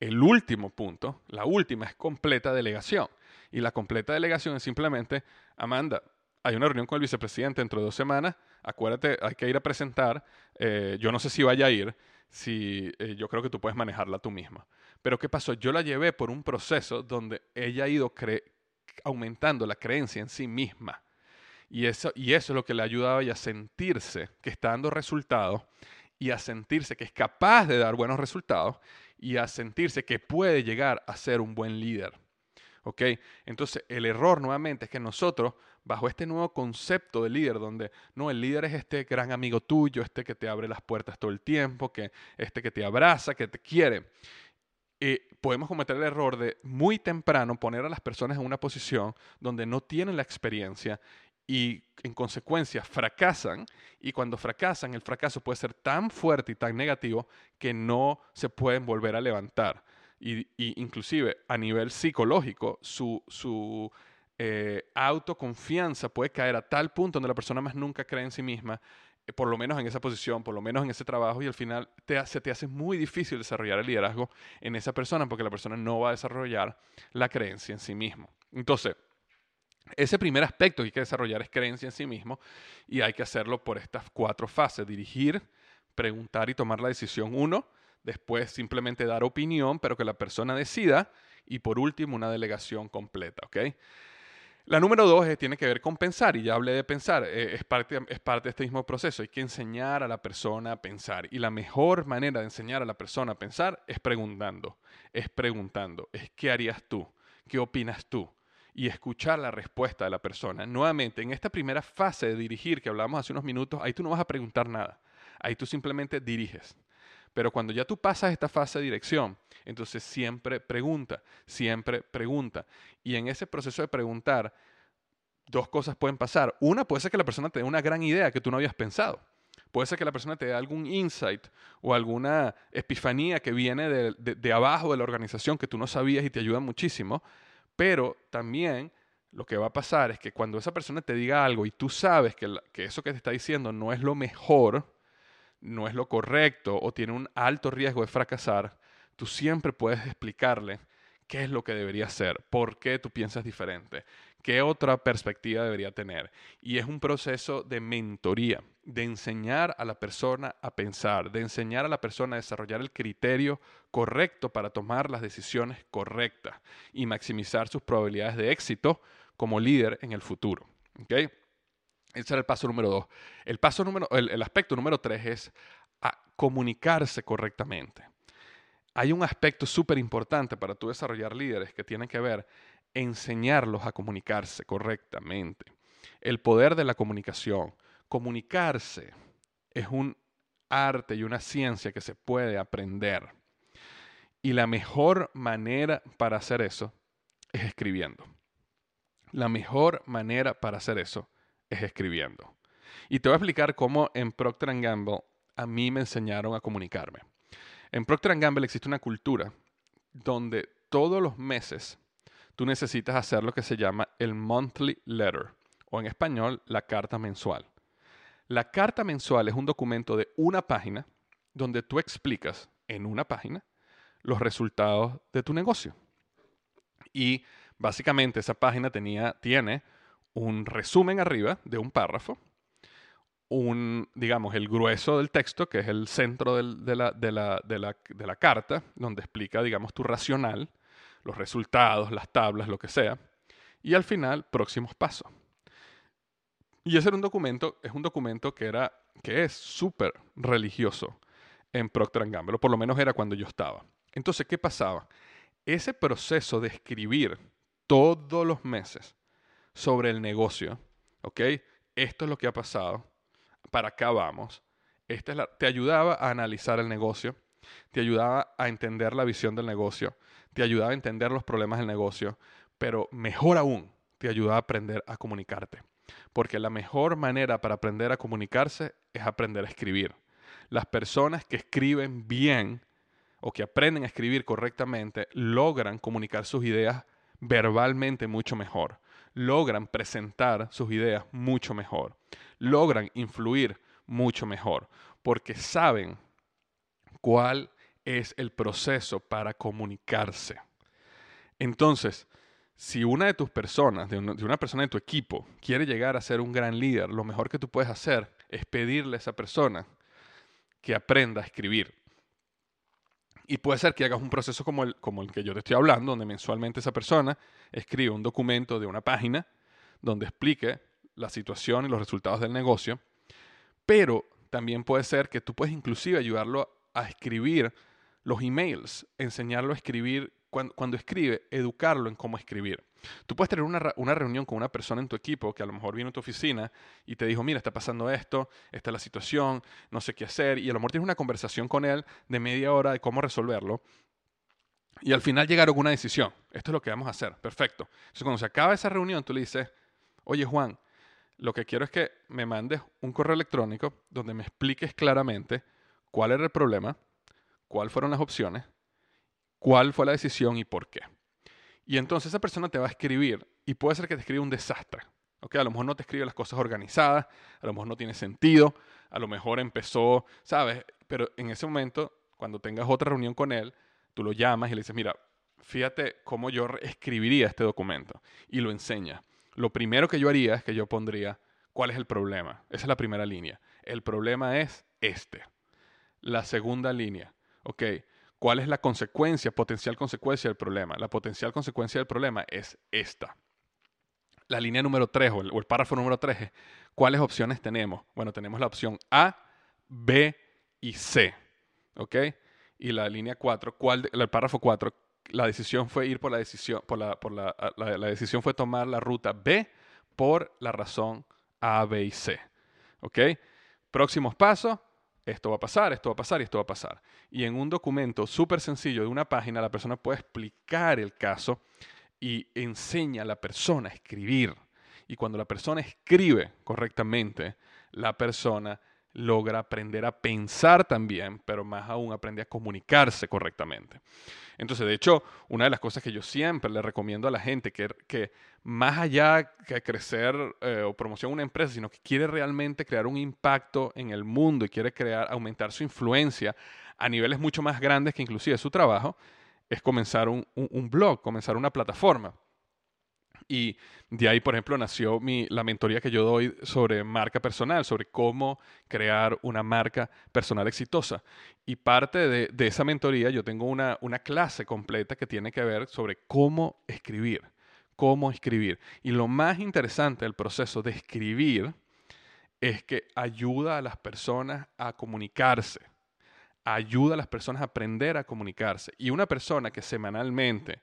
el último punto, la última es completa delegación. Y la completa delegación es simplemente, Amanda, hay una reunión con el vicepresidente dentro de dos semanas, acuérdate, hay que ir a presentar, eh, yo no sé si vaya a ir, si eh, yo creo que tú puedes manejarla tú misma. Pero ¿qué pasó? Yo la llevé por un proceso donde ella ha ido aumentando la creencia en sí misma. Y eso, y eso es lo que le ayudaba a sentirse que está dando resultados y a sentirse que es capaz de dar buenos resultados y a sentirse que puede llegar a ser un buen líder. ¿Ok? Entonces, el error nuevamente es que nosotros, bajo este nuevo concepto de líder, donde no, el líder es este gran amigo tuyo, este que te abre las puertas todo el tiempo, que este que te abraza, que te quiere, eh, podemos cometer el error de muy temprano poner a las personas en una posición donde no tienen la experiencia y en consecuencia fracasan y cuando fracasan el fracaso puede ser tan fuerte y tan negativo que no se pueden volver a levantar y, inclusive a nivel psicológico, su, su eh, autoconfianza puede caer a tal punto donde la persona más nunca cree en sí misma eh, por lo menos en esa posición, por lo menos en ese trabajo, y al final se te hace muy difícil desarrollar el liderazgo en esa persona porque la persona no va a desarrollar la creencia en sí mismo. Entonces, ese primer aspecto que hay que desarrollar es creencia en sí mismo y hay que hacerlo por estas cuatro fases, dirigir, preguntar y tomar la decisión uno, después simplemente dar opinión, pero que la persona decida, y por último una delegación completa, ¿ok? La número dos tiene que ver con pensar, y ya hablé de pensar, eh, es, parte, es parte de este mismo proceso. Hay que enseñar a la persona a pensar. Y la mejor manera de enseñar a la persona a pensar es preguntando, es preguntando, es qué harías tú, qué opinas tú, y escuchar la respuesta de la persona. Nuevamente, en esta primera fase de dirigir que hablamos hace unos minutos, ahí tú no vas a preguntar nada, ahí tú simplemente diriges. Pero cuando ya tú pasas esta fase de dirección, entonces siempre pregunta, siempre pregunta. Y en ese proceso de preguntar, dos cosas pueden pasar. Una puede ser que la persona te dé una gran idea que tú no habías pensado. Puede ser que la persona te dé algún insight o alguna epifanía que viene de, abajo de la organización que tú no sabías y te ayuda muchísimo. Pero también lo que va a pasar es que cuando esa persona te diga algo y tú sabes que, que eso que te está diciendo no es lo mejor, no es lo correcto o tiene un alto riesgo de fracasar, tú siempre puedes explicarle qué es lo que debería hacer, por qué tú piensas diferente, qué otra perspectiva debería tener. Y es un proceso de mentoría, de enseñar a la persona a pensar, de enseñar a la persona a desarrollar el criterio correcto para tomar las decisiones correctas y maximizar sus probabilidades de éxito como líder en el futuro. ¿Okay? Ese era el paso número dos. El, paso número, el, aspecto número tres es comunicarse correctamente. Hay un aspecto súper importante para tú desarrollar líderes que tiene que ver enseñarlos a comunicarse correctamente. El poder de la comunicación. Comunicarse es un arte y una ciencia que se puede aprender. Y la mejor manera para hacer eso es escribiendo. La mejor manera para hacer eso es escribiendo. Y te voy a explicar cómo en Procter Gamble a mí me enseñaron a comunicarme. En Procter Gamble existe una cultura donde todos los meses tú necesitas hacer lo que se llama el monthly letter, o en español, la carta mensual. La carta mensual es un documento de una página donde tú explicas en una página los resultados de tu negocio. Y básicamente esa página tenía, tiene un resumen arriba de un párrafo, un, digamos, el grueso del texto, que es el centro de, la, de, la, de, la, carta, donde explica, digamos, tu racional, los resultados, las tablas, lo que sea, y al final, próximos pasos. Y ese era un documento, es un documento que, era, que es súper religioso en Procter Gamble, o por lo menos era cuando yo estaba. Entonces, ¿qué pasaba? Ese proceso de escribir todos los meses sobre el negocio, ¿ok? Esto es lo que ha pasado, para acá vamos. Esta es la, te ayudaba a analizar el negocio, te ayudaba a entender la visión del negocio, te ayudaba a entender los problemas del negocio, pero mejor aún, te ayudaba a aprender a comunicarte. Porque la mejor manera para aprender a comunicarse es aprender a escribir. Las personas que escriben bien o que aprenden a escribir correctamente logran comunicar sus ideas verbalmente mucho mejor logran presentar sus ideas mucho mejor, logran influir mucho mejor, porque saben cuál es el proceso para comunicarse. Entonces, si una de tus personas, de una, persona de tu equipo, quiere llegar a ser un gran líder, lo mejor que tú puedes hacer es pedirle a esa persona que aprenda a escribir. Y puede ser que hagas un proceso como el, como el que yo te estoy hablando, donde mensualmente esa persona escribe un documento de una página donde explique la situación y los resultados del negocio, pero también puede ser que tú puedes inclusive ayudarlo a escribir los emails, enseñarlo a escribir cuando, escribe, educarlo en cómo escribir. Tú puedes tener una, una, reunión con una persona en tu equipo que a lo mejor viene a tu oficina y te dijo, mira, está pasando esto, esta es la situación, no sé qué hacer, y a lo mejor tienes una conversación con él de media hora de cómo resolverlo. Y al final llegaron a una decisión. Esto es lo que vamos a hacer. Perfecto. Entonces, cuando se acaba esa reunión, tú le dices, oye Juan, lo que quiero es que me mandes un correo electrónico donde me expliques claramente cuál era el problema, cuáles fueron las opciones, cuál fue la decisión y por qué. Y entonces esa persona te va a escribir y puede ser que te escriba un desastre. A lo mejor no te escribe las cosas organizadas, a lo mejor no tiene sentido, a lo mejor empezó, ¿sabes? Pero en ese momento, cuando tengas otra reunión con él, tú lo llamas y le dices, mira, fíjate cómo yo escribiría este documento y lo enseña. Lo primero que yo haría es que yo pondría, ¿cuál es el problema? Esa es la primera línea. El problema es este. La segunda línea, ¿ok? ¿Cuál es la consecuencia, potencial consecuencia del problema? La potencial consecuencia del problema es esta. La línea número 3 o el, párrafo número 3 ¿cuáles opciones tenemos? Bueno, tenemos la opción A, B y C. ¿Ok? Y la línea 4, ¿cuál, el párrafo 4, la decisión fue ir por la decisión, por la, por la, la, la decisión fue tomar la ruta B por la razón A, B y C. ¿Ok? Próximos pasos, esto va a pasar, esto va a pasar y esto va a pasar. Y en un documento súper sencillo de una página, la persona puede explicar el caso y enseña a la persona a escribir. Y cuando la persona escribe correctamente, la persona logra aprender a pensar también, pero más aún aprende a comunicarse correctamente. Entonces, de hecho, una de las cosas que yo siempre le recomiendo a la gente, que, que más allá que crecer eh, o promocionar una empresa, sino que quiere realmente crear un impacto en el mundo y quiere crear, aumentar su influencia a niveles mucho más grandes que inclusive su trabajo, es comenzar un blog, comenzar una plataforma. Y de ahí, por ejemplo, nació mi, la mentoría que yo doy sobre marca personal, sobre cómo crear una marca personal exitosa. Y parte de, de esa mentoría yo tengo una, una clase completa que tiene que ver sobre cómo escribir, cómo escribir. Y lo más interesante del proceso de escribir es que ayuda a las personas a comunicarse, ayuda a las personas a aprender a comunicarse. Y una persona que semanalmente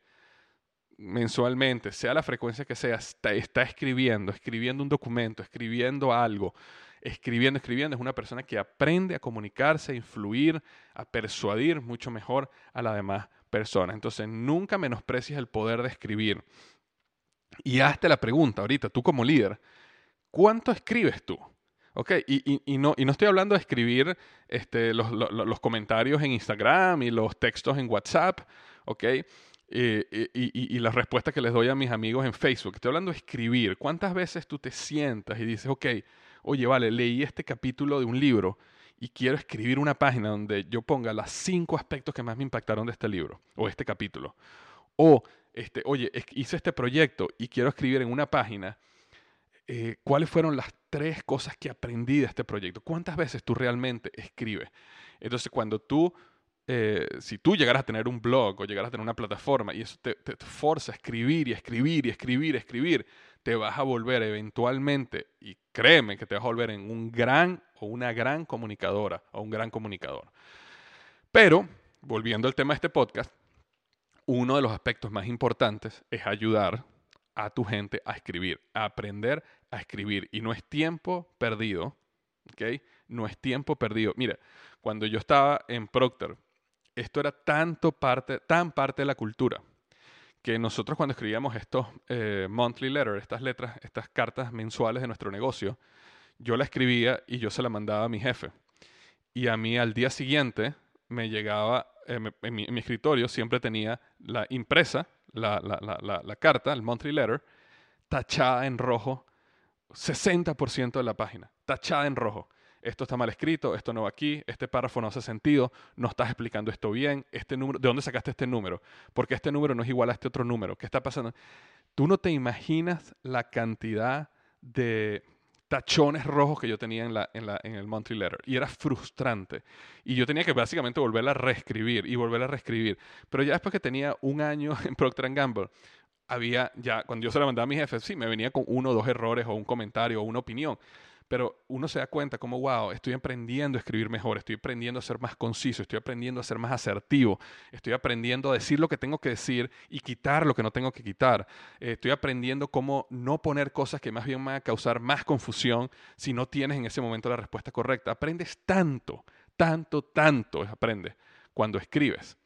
mensualmente, sea la frecuencia que sea, está, escribiendo, escribiendo un documento, escribiendo algo, escribiendo, escribiendo, es una persona que aprende a comunicarse, a influir, a persuadir mucho mejor a las demás personas. Entonces, nunca menosprecies el poder de escribir. Y hazte la pregunta ahorita, tú como líder, ¿cuánto escribes tú? ¿Ok? Y, no, y no estoy hablando de escribir este, los, los comentarios en Instagram y los textos en WhatsApp, ¿ok? Eh, y, la respuesta que les doy a mis amigos en Facebook. Estoy hablando de escribir. ¿Cuántas veces tú te sientas y dices, ok, oye, vale, leí este capítulo de un libro y quiero escribir una página donde yo ponga los cinco aspectos que más me impactaron de este libro o este capítulo? O, este, oye, hice este proyecto y quiero escribir en una página eh, cuáles fueron las tres cosas que aprendí de este proyecto. ¿Cuántas veces tú realmente escribes? Entonces, cuando tú eh, si tú llegaras a tener un blog o llegaras a tener una plataforma y eso te, te, forza a escribir y escribir y escribir y escribir, te vas a volver eventualmente, y créeme que te vas a volver en un gran o una gran comunicadora o un gran comunicador. Pero, volviendo al tema de este podcast, uno de los aspectos más importantes es ayudar a tu gente a escribir, a aprender a escribir. Y no es tiempo perdido, ¿ok? No es tiempo perdido. Mira, cuando yo estaba en Procter, esto era tanto parte, tan parte de la cultura que nosotros cuando escribíamos estos eh, monthly letters, estas letras, estas cartas mensuales de nuestro negocio, yo la escribía y yo se la mandaba a mi jefe. Y a mí al día siguiente me llegaba, eh, en, mi, escritorio siempre tenía la impresa, la, la carta, el monthly letter, tachada en rojo, 60% de la página, tachada en rojo esto está mal escrito, esto no va aquí, este párrafo no hace sentido, no estás explicando esto bien, este número, ¿de dónde sacaste este número? Porque este número no es igual a este otro número. ¿Qué está pasando? Tú no te imaginas la cantidad de tachones rojos que yo tenía en, la, en, la, en el monthly letter. Y era frustrante. Y yo tenía que básicamente volverla a reescribir y volverla a reescribir. Pero ya después que tenía un año (laughs) en Procter Gamble, había ya, cuando yo se la mandaba a mi jefe, sí, me venía con uno o dos errores o un comentario o una opinión pero uno se da cuenta como, wow, estoy aprendiendo a escribir mejor, estoy aprendiendo a ser más conciso, estoy aprendiendo a ser más asertivo, estoy aprendiendo a decir lo que tengo que decir y quitar lo que no tengo que quitar. Eh, estoy aprendiendo cómo no poner cosas que más bien van a causar más confusión si no tienes en ese momento la respuesta correcta. Aprendes tanto, tanto, tanto, aprendes cuando escribes.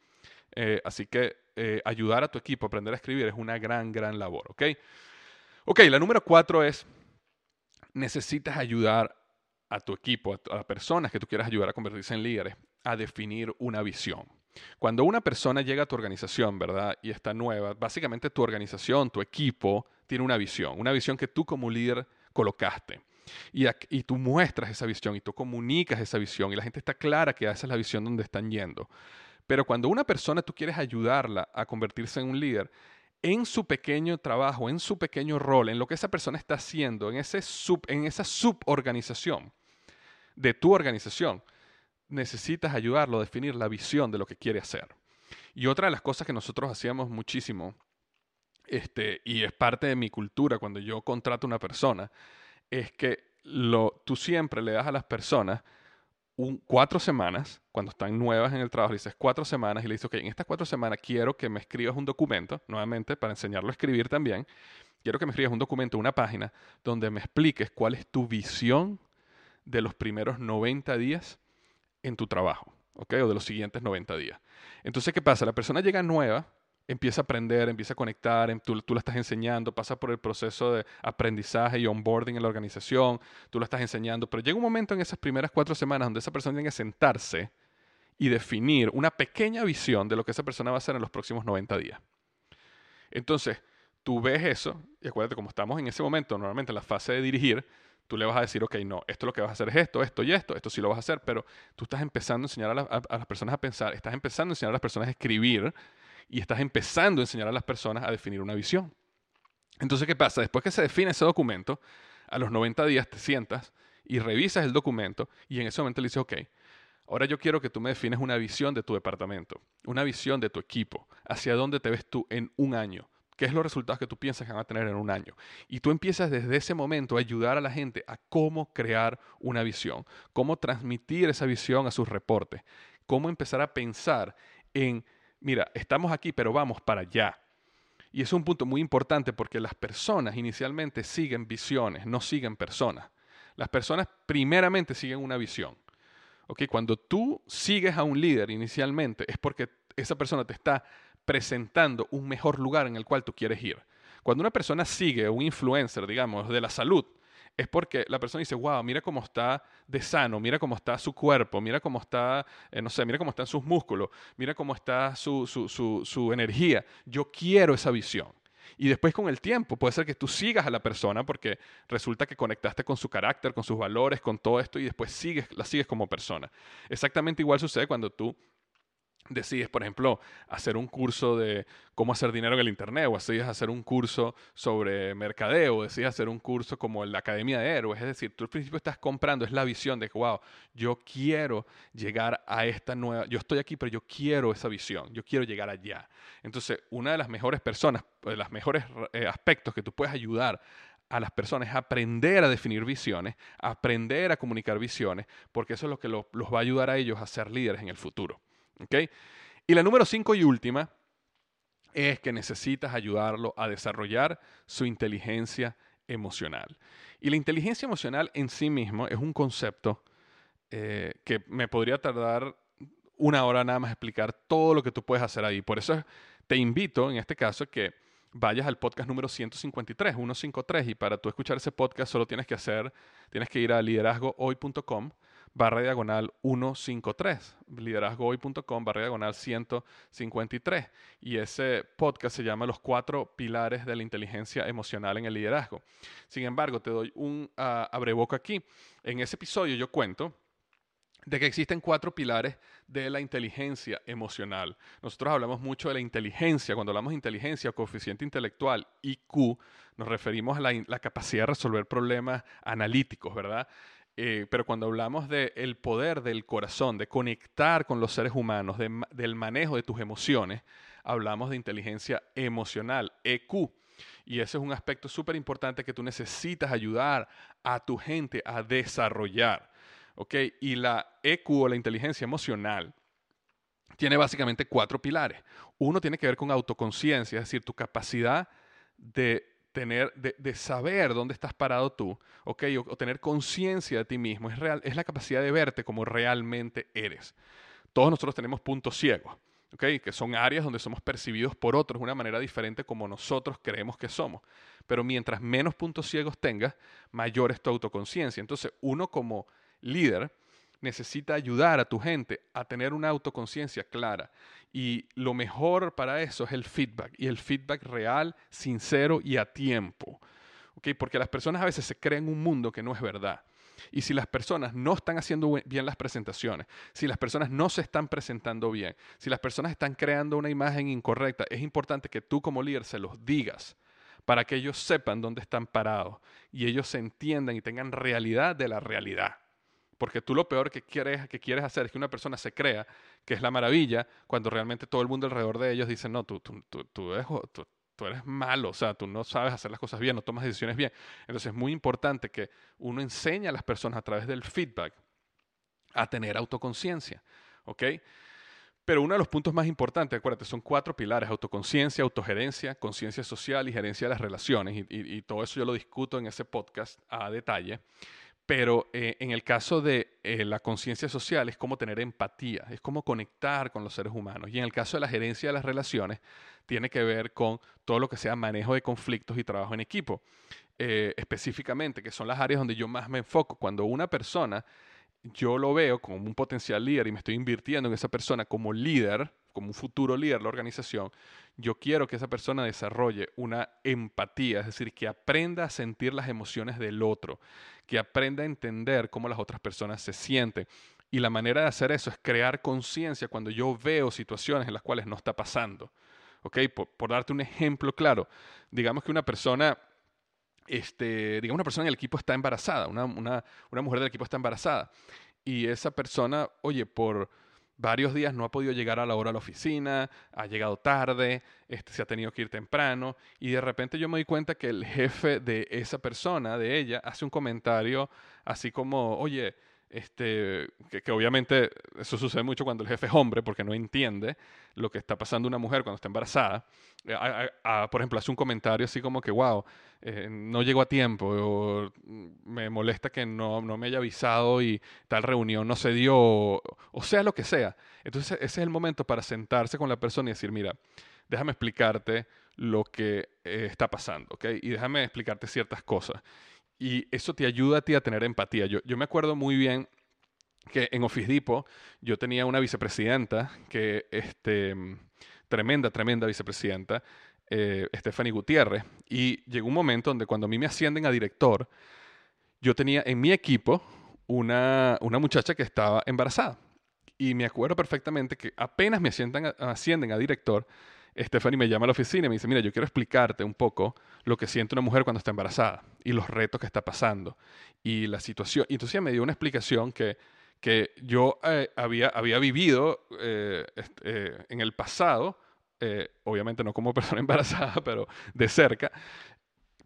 Eh, así que eh, ayudar a tu equipo a aprender a escribir es una gran, gran labor, ¿ok? Ok, la número cuatro es necesitas ayudar a tu equipo, a, las personas que tú quieras ayudar a convertirse en líderes, a definir una visión. Cuando una persona llega a tu organización, ¿verdad? Y está nueva, básicamente tu organización, tu equipo, tiene una visión, una visión que tú como líder colocaste. Y, y, tú muestras esa visión y tú comunicas esa visión y la gente está clara que esa es la visión donde están yendo. Pero cuando una persona tú quieres ayudarla a convertirse en un líder, en su pequeño trabajo, en su pequeño rol, en lo que esa persona está haciendo, en, ese sub, en esa suborganización de tu organización, necesitas ayudarlo a definir la visión de lo que quiere hacer. Y otra de las cosas que nosotros hacíamos muchísimo, este, y es parte de mi cultura cuando yo contrato a una persona, es que lo, tú siempre le das a las personas cuatro semanas, cuando están nuevas en el trabajo, le dices cuatro semanas y le dices, ok, en estas cuatro semanas quiero que me escribas un documento, nuevamente, para enseñarlo a escribir también, quiero que me escribas un documento, una página, donde me expliques cuál es tu visión de los primeros 90 días en tu trabajo, ¿ok? O de los siguientes 90 días. Entonces, ¿qué pasa? La persona llega nueva, empieza a aprender, empieza a conectar, em, tú, tú la estás enseñando, pasa por el proceso de aprendizaje y onboarding en la organización, tú la estás enseñando, pero llega un momento en esas primeras cuatro semanas donde esa persona tiene que sentarse y definir una pequeña visión de lo que esa persona va a hacer en los próximos 90 días. Entonces, tú ves eso, y acuérdate, como estamos en ese momento, normalmente en la fase de dirigir, tú le vas a decir, ok, no, esto lo que vas a hacer es esto, esto y esto, esto sí lo vas a hacer, pero tú estás empezando a enseñar a, a las personas a pensar, estás empezando a enseñar a las personas a escribir, y estás empezando a enseñar a las personas a definir una visión. Entonces, ¿qué pasa? Después que se define ese documento, a los 90 días te sientas y revisas el documento y en ese momento le dices, ok, ahora yo quiero que tú me defines una visión de tu departamento, una visión de tu equipo, hacia dónde te ves tú en un año, qué es los resultados que tú piensas que van a tener en un año. Y tú empiezas desde ese momento a ayudar a la gente a cómo crear una visión, cómo transmitir esa visión a sus reportes, cómo empezar a pensar en mira, estamos aquí, pero vamos para allá. Y es un punto muy importante porque las personas inicialmente siguen visiones, no siguen personas. Las personas primeramente siguen una visión. Cuando tú sigues a un líder inicialmente es porque esa persona te está presentando un mejor lugar en el cual tú quieres ir. Cuando una persona sigue a un influencer, digamos, de la salud, es porque la persona dice, wow, mira cómo está de sano, mira cómo está su cuerpo, mira cómo está, eh, no sé, mira cómo están sus músculos, mira cómo está su, su, energía. Yo quiero esa visión. Y después con el tiempo puede ser que tú sigas a la persona porque resulta que conectaste con su carácter, con sus valores, con todo esto y después sigues, la sigues como persona. Exactamente igual sucede cuando tú decides, por ejemplo, hacer un curso de cómo hacer dinero en el Internet, o decides hacer un curso sobre mercadeo, o decides hacer un curso como la Academia de Héroes, es decir, tú al principio estás comprando, es la visión de que, wow, yo quiero llegar a esta nueva, yo estoy aquí, pero yo quiero esa visión, yo quiero llegar allá. Entonces, una de las mejores personas, de los mejores eh, aspectos que tú puedes ayudar a las personas aprender a definir visiones, aprender a comunicar visiones, porque eso es lo que los va a ayudar a ellos a ser líderes en el futuro. Y la número cinco y última es que necesitas ayudarlo a desarrollar su inteligencia emocional. Y la inteligencia emocional en sí mismo es un concepto eh, que me podría tardar una hora nada más explicar todo lo que tú puedes hacer ahí. Por eso te invito, en este caso, que vayas al podcast número 153, 153, y para tú escuchar ese podcast solo tienes que hacer, tienes que ir a liderazgohoy.com barra diagonal 153, liderazgohoy.com barra diagonal 153. Y ese podcast se llama Los cuatro pilares de la inteligencia emocional en el liderazgo. Sin embargo, te doy un uh, abreboca aquí. En ese episodio yo cuento de que existen cuatro pilares de la inteligencia emocional. Nosotros hablamos mucho de la inteligencia. Cuando hablamos de inteligencia coeficiente intelectual, IQ, nos referimos a la, la capacidad de resolver problemas analíticos, ¿verdad? Eh, pero cuando hablamos del poder del corazón, de conectar con los seres humanos, del manejo de tus emociones, hablamos de inteligencia emocional, EQ. Y ese es un aspecto súper importante que tú necesitas ayudar a tu gente a desarrollar. Y la EQ o la inteligencia emocional tiene básicamente cuatro pilares. Uno tiene que ver con autoconciencia, es decir, tu capacidad de tener, de, saber dónde estás parado tú, ¿ok? O, tener conciencia de ti mismo, es, real, es la capacidad de verte como realmente eres. Todos nosotros tenemos puntos ciegos, ¿ok? Que son áreas donde somos percibidos por otros de una manera diferente como nosotros creemos que somos. Pero mientras menos puntos ciegos tengas, mayor es tu autoconciencia. Entonces, uno como líder necesita ayudar a tu gente a tener una autoconciencia clara. Y lo mejor para eso es el feedback, y el feedback real, sincero y a tiempo. Porque las personas a veces se creen un mundo que no es verdad. Y si las personas no están haciendo bien las presentaciones, si las personas no se están presentando bien, si las personas están creando una imagen incorrecta, es importante que tú como líder se los digas para que ellos sepan dónde están parados y ellos se entiendan y tengan realidad de la realidad. Porque tú lo peor que quieres, que quieres hacer es que una persona se crea que es la maravilla cuando realmente todo el mundo alrededor de ellos dice, no, tú, tú, tú, tú, tú eres malo, o sea, tú no sabes hacer las cosas bien, no tomas decisiones bien. Entonces es muy importante que uno enseñe a las personas a través del feedback a tener autoconciencia, ¿ok? Pero uno de los puntos más importantes, acuérdate, son cuatro pilares, autoconciencia, autogerencia, conciencia social y gerencia de las relaciones, y, todo eso yo lo discuto en ese podcast a detalle. Pero eh, en el caso de eh, la conciencia social es como tener empatía, es como conectar con los seres humanos. Y en el caso de la gerencia de las relaciones, tiene que ver con todo lo que sea manejo de conflictos y trabajo en equipo. Eh, específicamente, que son las áreas donde yo más me enfoco. Cuando una persona, yo lo veo como un potencial líder y me estoy invirtiendo en esa persona como líder, como un futuro líder de la organización, yo quiero que esa persona desarrolle una empatía, es decir, que aprenda a sentir las emociones del otro, que aprenda a entender cómo las otras personas se sienten. Y la manera de hacer eso es crear conciencia cuando yo veo situaciones en las cuales no está pasando. ¿Ok? Por, darte un ejemplo claro, digamos que una persona este, digamos, una persona en el equipo está embarazada, una, una, una, mujer del equipo está embarazada, y esa persona, oye, por varios días no ha podido llegar a la hora a la oficina, ha llegado tarde, este, se ha tenido que ir temprano y de repente yo me doy cuenta que el jefe de esa persona, de ella, hace un comentario así como, oye, este, que, obviamente eso sucede mucho cuando el jefe es hombre porque no entiende lo que está pasando una mujer cuando está embarazada. Eh, por ejemplo, hace un comentario así como que, wow, eh, no llegó a tiempo o me molesta que no, no, me haya avisado y tal reunión no se dio o, sea lo que sea. Entonces ese es el momento para sentarse con la persona y decir, mira, déjame explicarte lo que eh, está pasando, ¿ok? Y déjame explicarte ciertas cosas y eso te ayuda a ti a tener empatía. Yo, me acuerdo muy bien que en Office Depot yo tenía una vicepresidenta que, este, tremenda, tremenda vicepresidenta, eh, Stephanie Gutiérrez, y llegó un momento donde cuando a mí me ascienden a director, yo tenía en mi equipo una, una muchacha que estaba embarazada. Y me acuerdo perfectamente que apenas me ascienden a director, Stephanie me llama a la oficina y me dice, mira, yo quiero explicarte un poco lo que siente una mujer cuando está embarazada y los retos que está pasando y la situación. Y entonces ella me dio una explicación que, que yo eh, había, había vivido eh, eh, en el pasado, obviamente no como persona (laughs) embarazada, pero de cerca,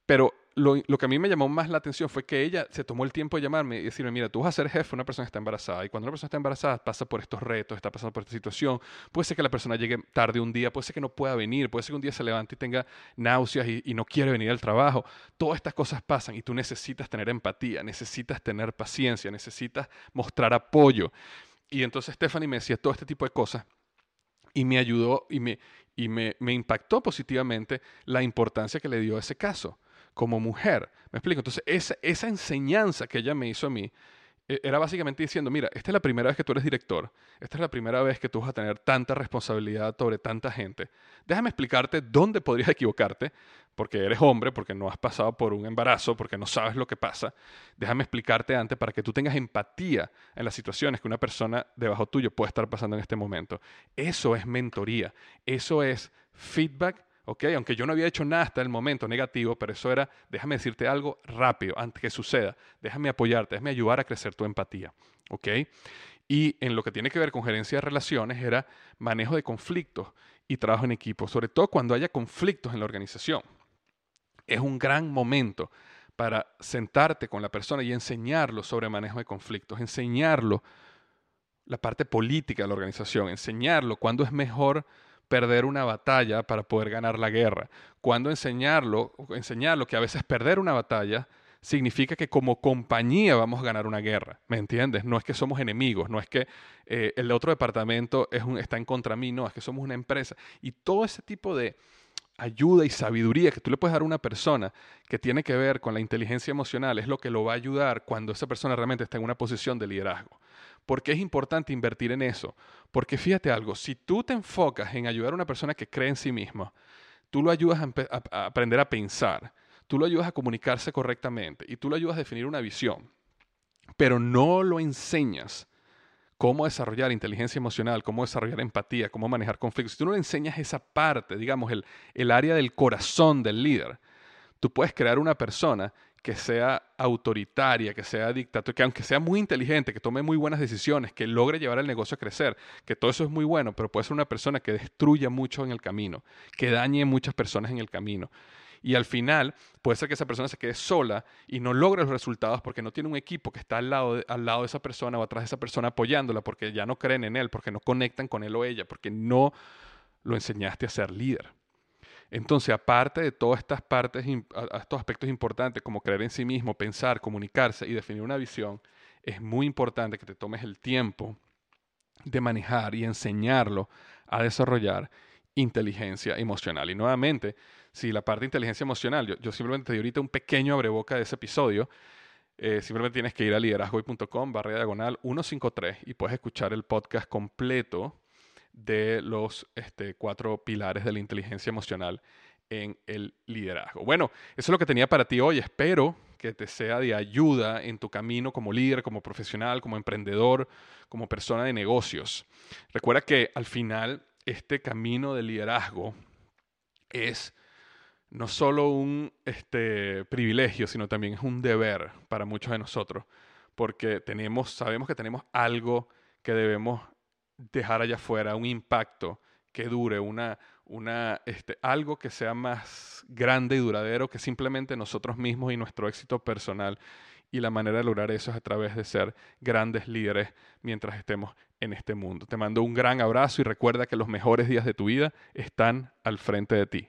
pero lo, que a mí me llamó más la atención fue que ella se tomó el tiempo de llamarme y decirme, mira, tú vas a ser jefe una persona está embarazada y cuando una persona está embarazada pasa por estos retos, está pasando por esta situación, puede ser que la persona llegue tarde un día, puede ser que no pueda venir, puede ser que un día se levante y tenga náuseas y, y no quiere venir al trabajo. Todas estas cosas pasan y tú necesitas tener empatía, necesitas tener paciencia, necesitas mostrar apoyo. Y entonces Stephanie me decía todo este tipo de cosas y me ayudó y me, y me, me impactó positivamente la importancia que le dio a ese caso como mujer. ¿Me explico? Entonces, esa, esa enseñanza que ella me hizo a mí e, era básicamente diciendo, mira, esta es la primera vez que tú eres director, esta es la primera vez que tú vas a tener tanta responsabilidad sobre tanta gente. Déjame explicarte dónde podrías equivocarte, porque eres hombre, porque no has pasado por un embarazo, porque no sabes lo que pasa. Déjame explicarte antes para que tú tengas empatía en las situaciones que una persona debajo tuyo puede estar pasando en este momento. Eso es mentoría, eso es feedback aunque yo no había hecho nada hasta el momento negativo, pero eso era, déjame decirte algo rápido antes que suceda, déjame apoyarte, déjame ayudar a crecer tu empatía, ¿ok? Y en lo que tiene que ver con gerencia de relaciones era manejo de conflictos y trabajo en equipo, sobre todo cuando haya conflictos en la organización. Es un gran momento para sentarte con la persona y enseñarlo sobre manejo de conflictos, enseñarlo la parte política de la organización, enseñarlo cuándo es mejor perder una batalla para poder ganar la guerra. Cuando enseñarlo, enseñarlo que a veces perder una batalla significa que como compañía vamos a ganar una guerra, ¿me entiendes? No es que somos enemigos, no es que eh, el otro departamento está en contra mí, no, es que somos una empresa. Y todo ese tipo de ayuda y sabiduría que tú le puedes dar a una persona que tiene que ver con la inteligencia emocional es lo que lo va a ayudar cuando esa persona realmente está en una posición de liderazgo. ¿Por qué es importante invertir en eso? Porque fíjate algo, si tú te enfocas en ayudar a una persona que cree en sí misma, tú lo ayudas a, aprender a pensar, tú lo ayudas a comunicarse correctamente y tú lo ayudas a definir una visión, pero no lo enseñas cómo desarrollar inteligencia emocional, cómo desarrollar empatía, cómo manejar conflictos. Si tú no le enseñas esa parte, digamos, el, el área del corazón del líder, tú puedes crear una persona que sea autoritaria, que sea dictatorial, que aunque sea muy inteligente, que tome muy buenas decisiones, que logre llevar el negocio a crecer, que todo eso es muy bueno, pero puede ser una persona que destruya mucho en el camino, que dañe muchas personas en el camino. Y al final puede ser que esa persona se quede sola y no logre los resultados porque no tiene un equipo que está al lado, de, al lado de esa persona o atrás de esa persona apoyándola porque ya no creen en él, porque no conectan con él o ella, porque no lo enseñaste a ser líder. Entonces, aparte de todas estas partes, estos aspectos importantes como creer en sí mismo, pensar, comunicarse y definir una visión, es muy importante que te tomes el tiempo de manejar y enseñarlo a desarrollar inteligencia emocional. Y nuevamente, si la parte de inteligencia emocional, yo, simplemente te di ahorita un pequeño abreboca de ese episodio, eh, simplemente tienes que ir a liderazgoy.com barra diagonal 153 y puedes escuchar el podcast completo de los este, cuatro pilares de la inteligencia emocional en el liderazgo. Bueno, eso es lo que tenía para ti hoy. Espero que te sea de ayuda en tu camino como líder, como profesional, como emprendedor, como persona de negocios. Recuerda que al final este camino de liderazgo es no solo un este, privilegio, sino también es un deber para muchos de nosotros, porque tenemos, sabemos que tenemos algo que debemos dejar allá afuera, un impacto que dure, una, una, este, algo que sea más grande y duradero que simplemente nosotros mismos y nuestro éxito personal. Y la manera de lograr eso es a través de ser grandes líderes mientras estemos en este mundo. Te mando un gran abrazo y recuerda que los mejores días de tu vida están al frente de ti.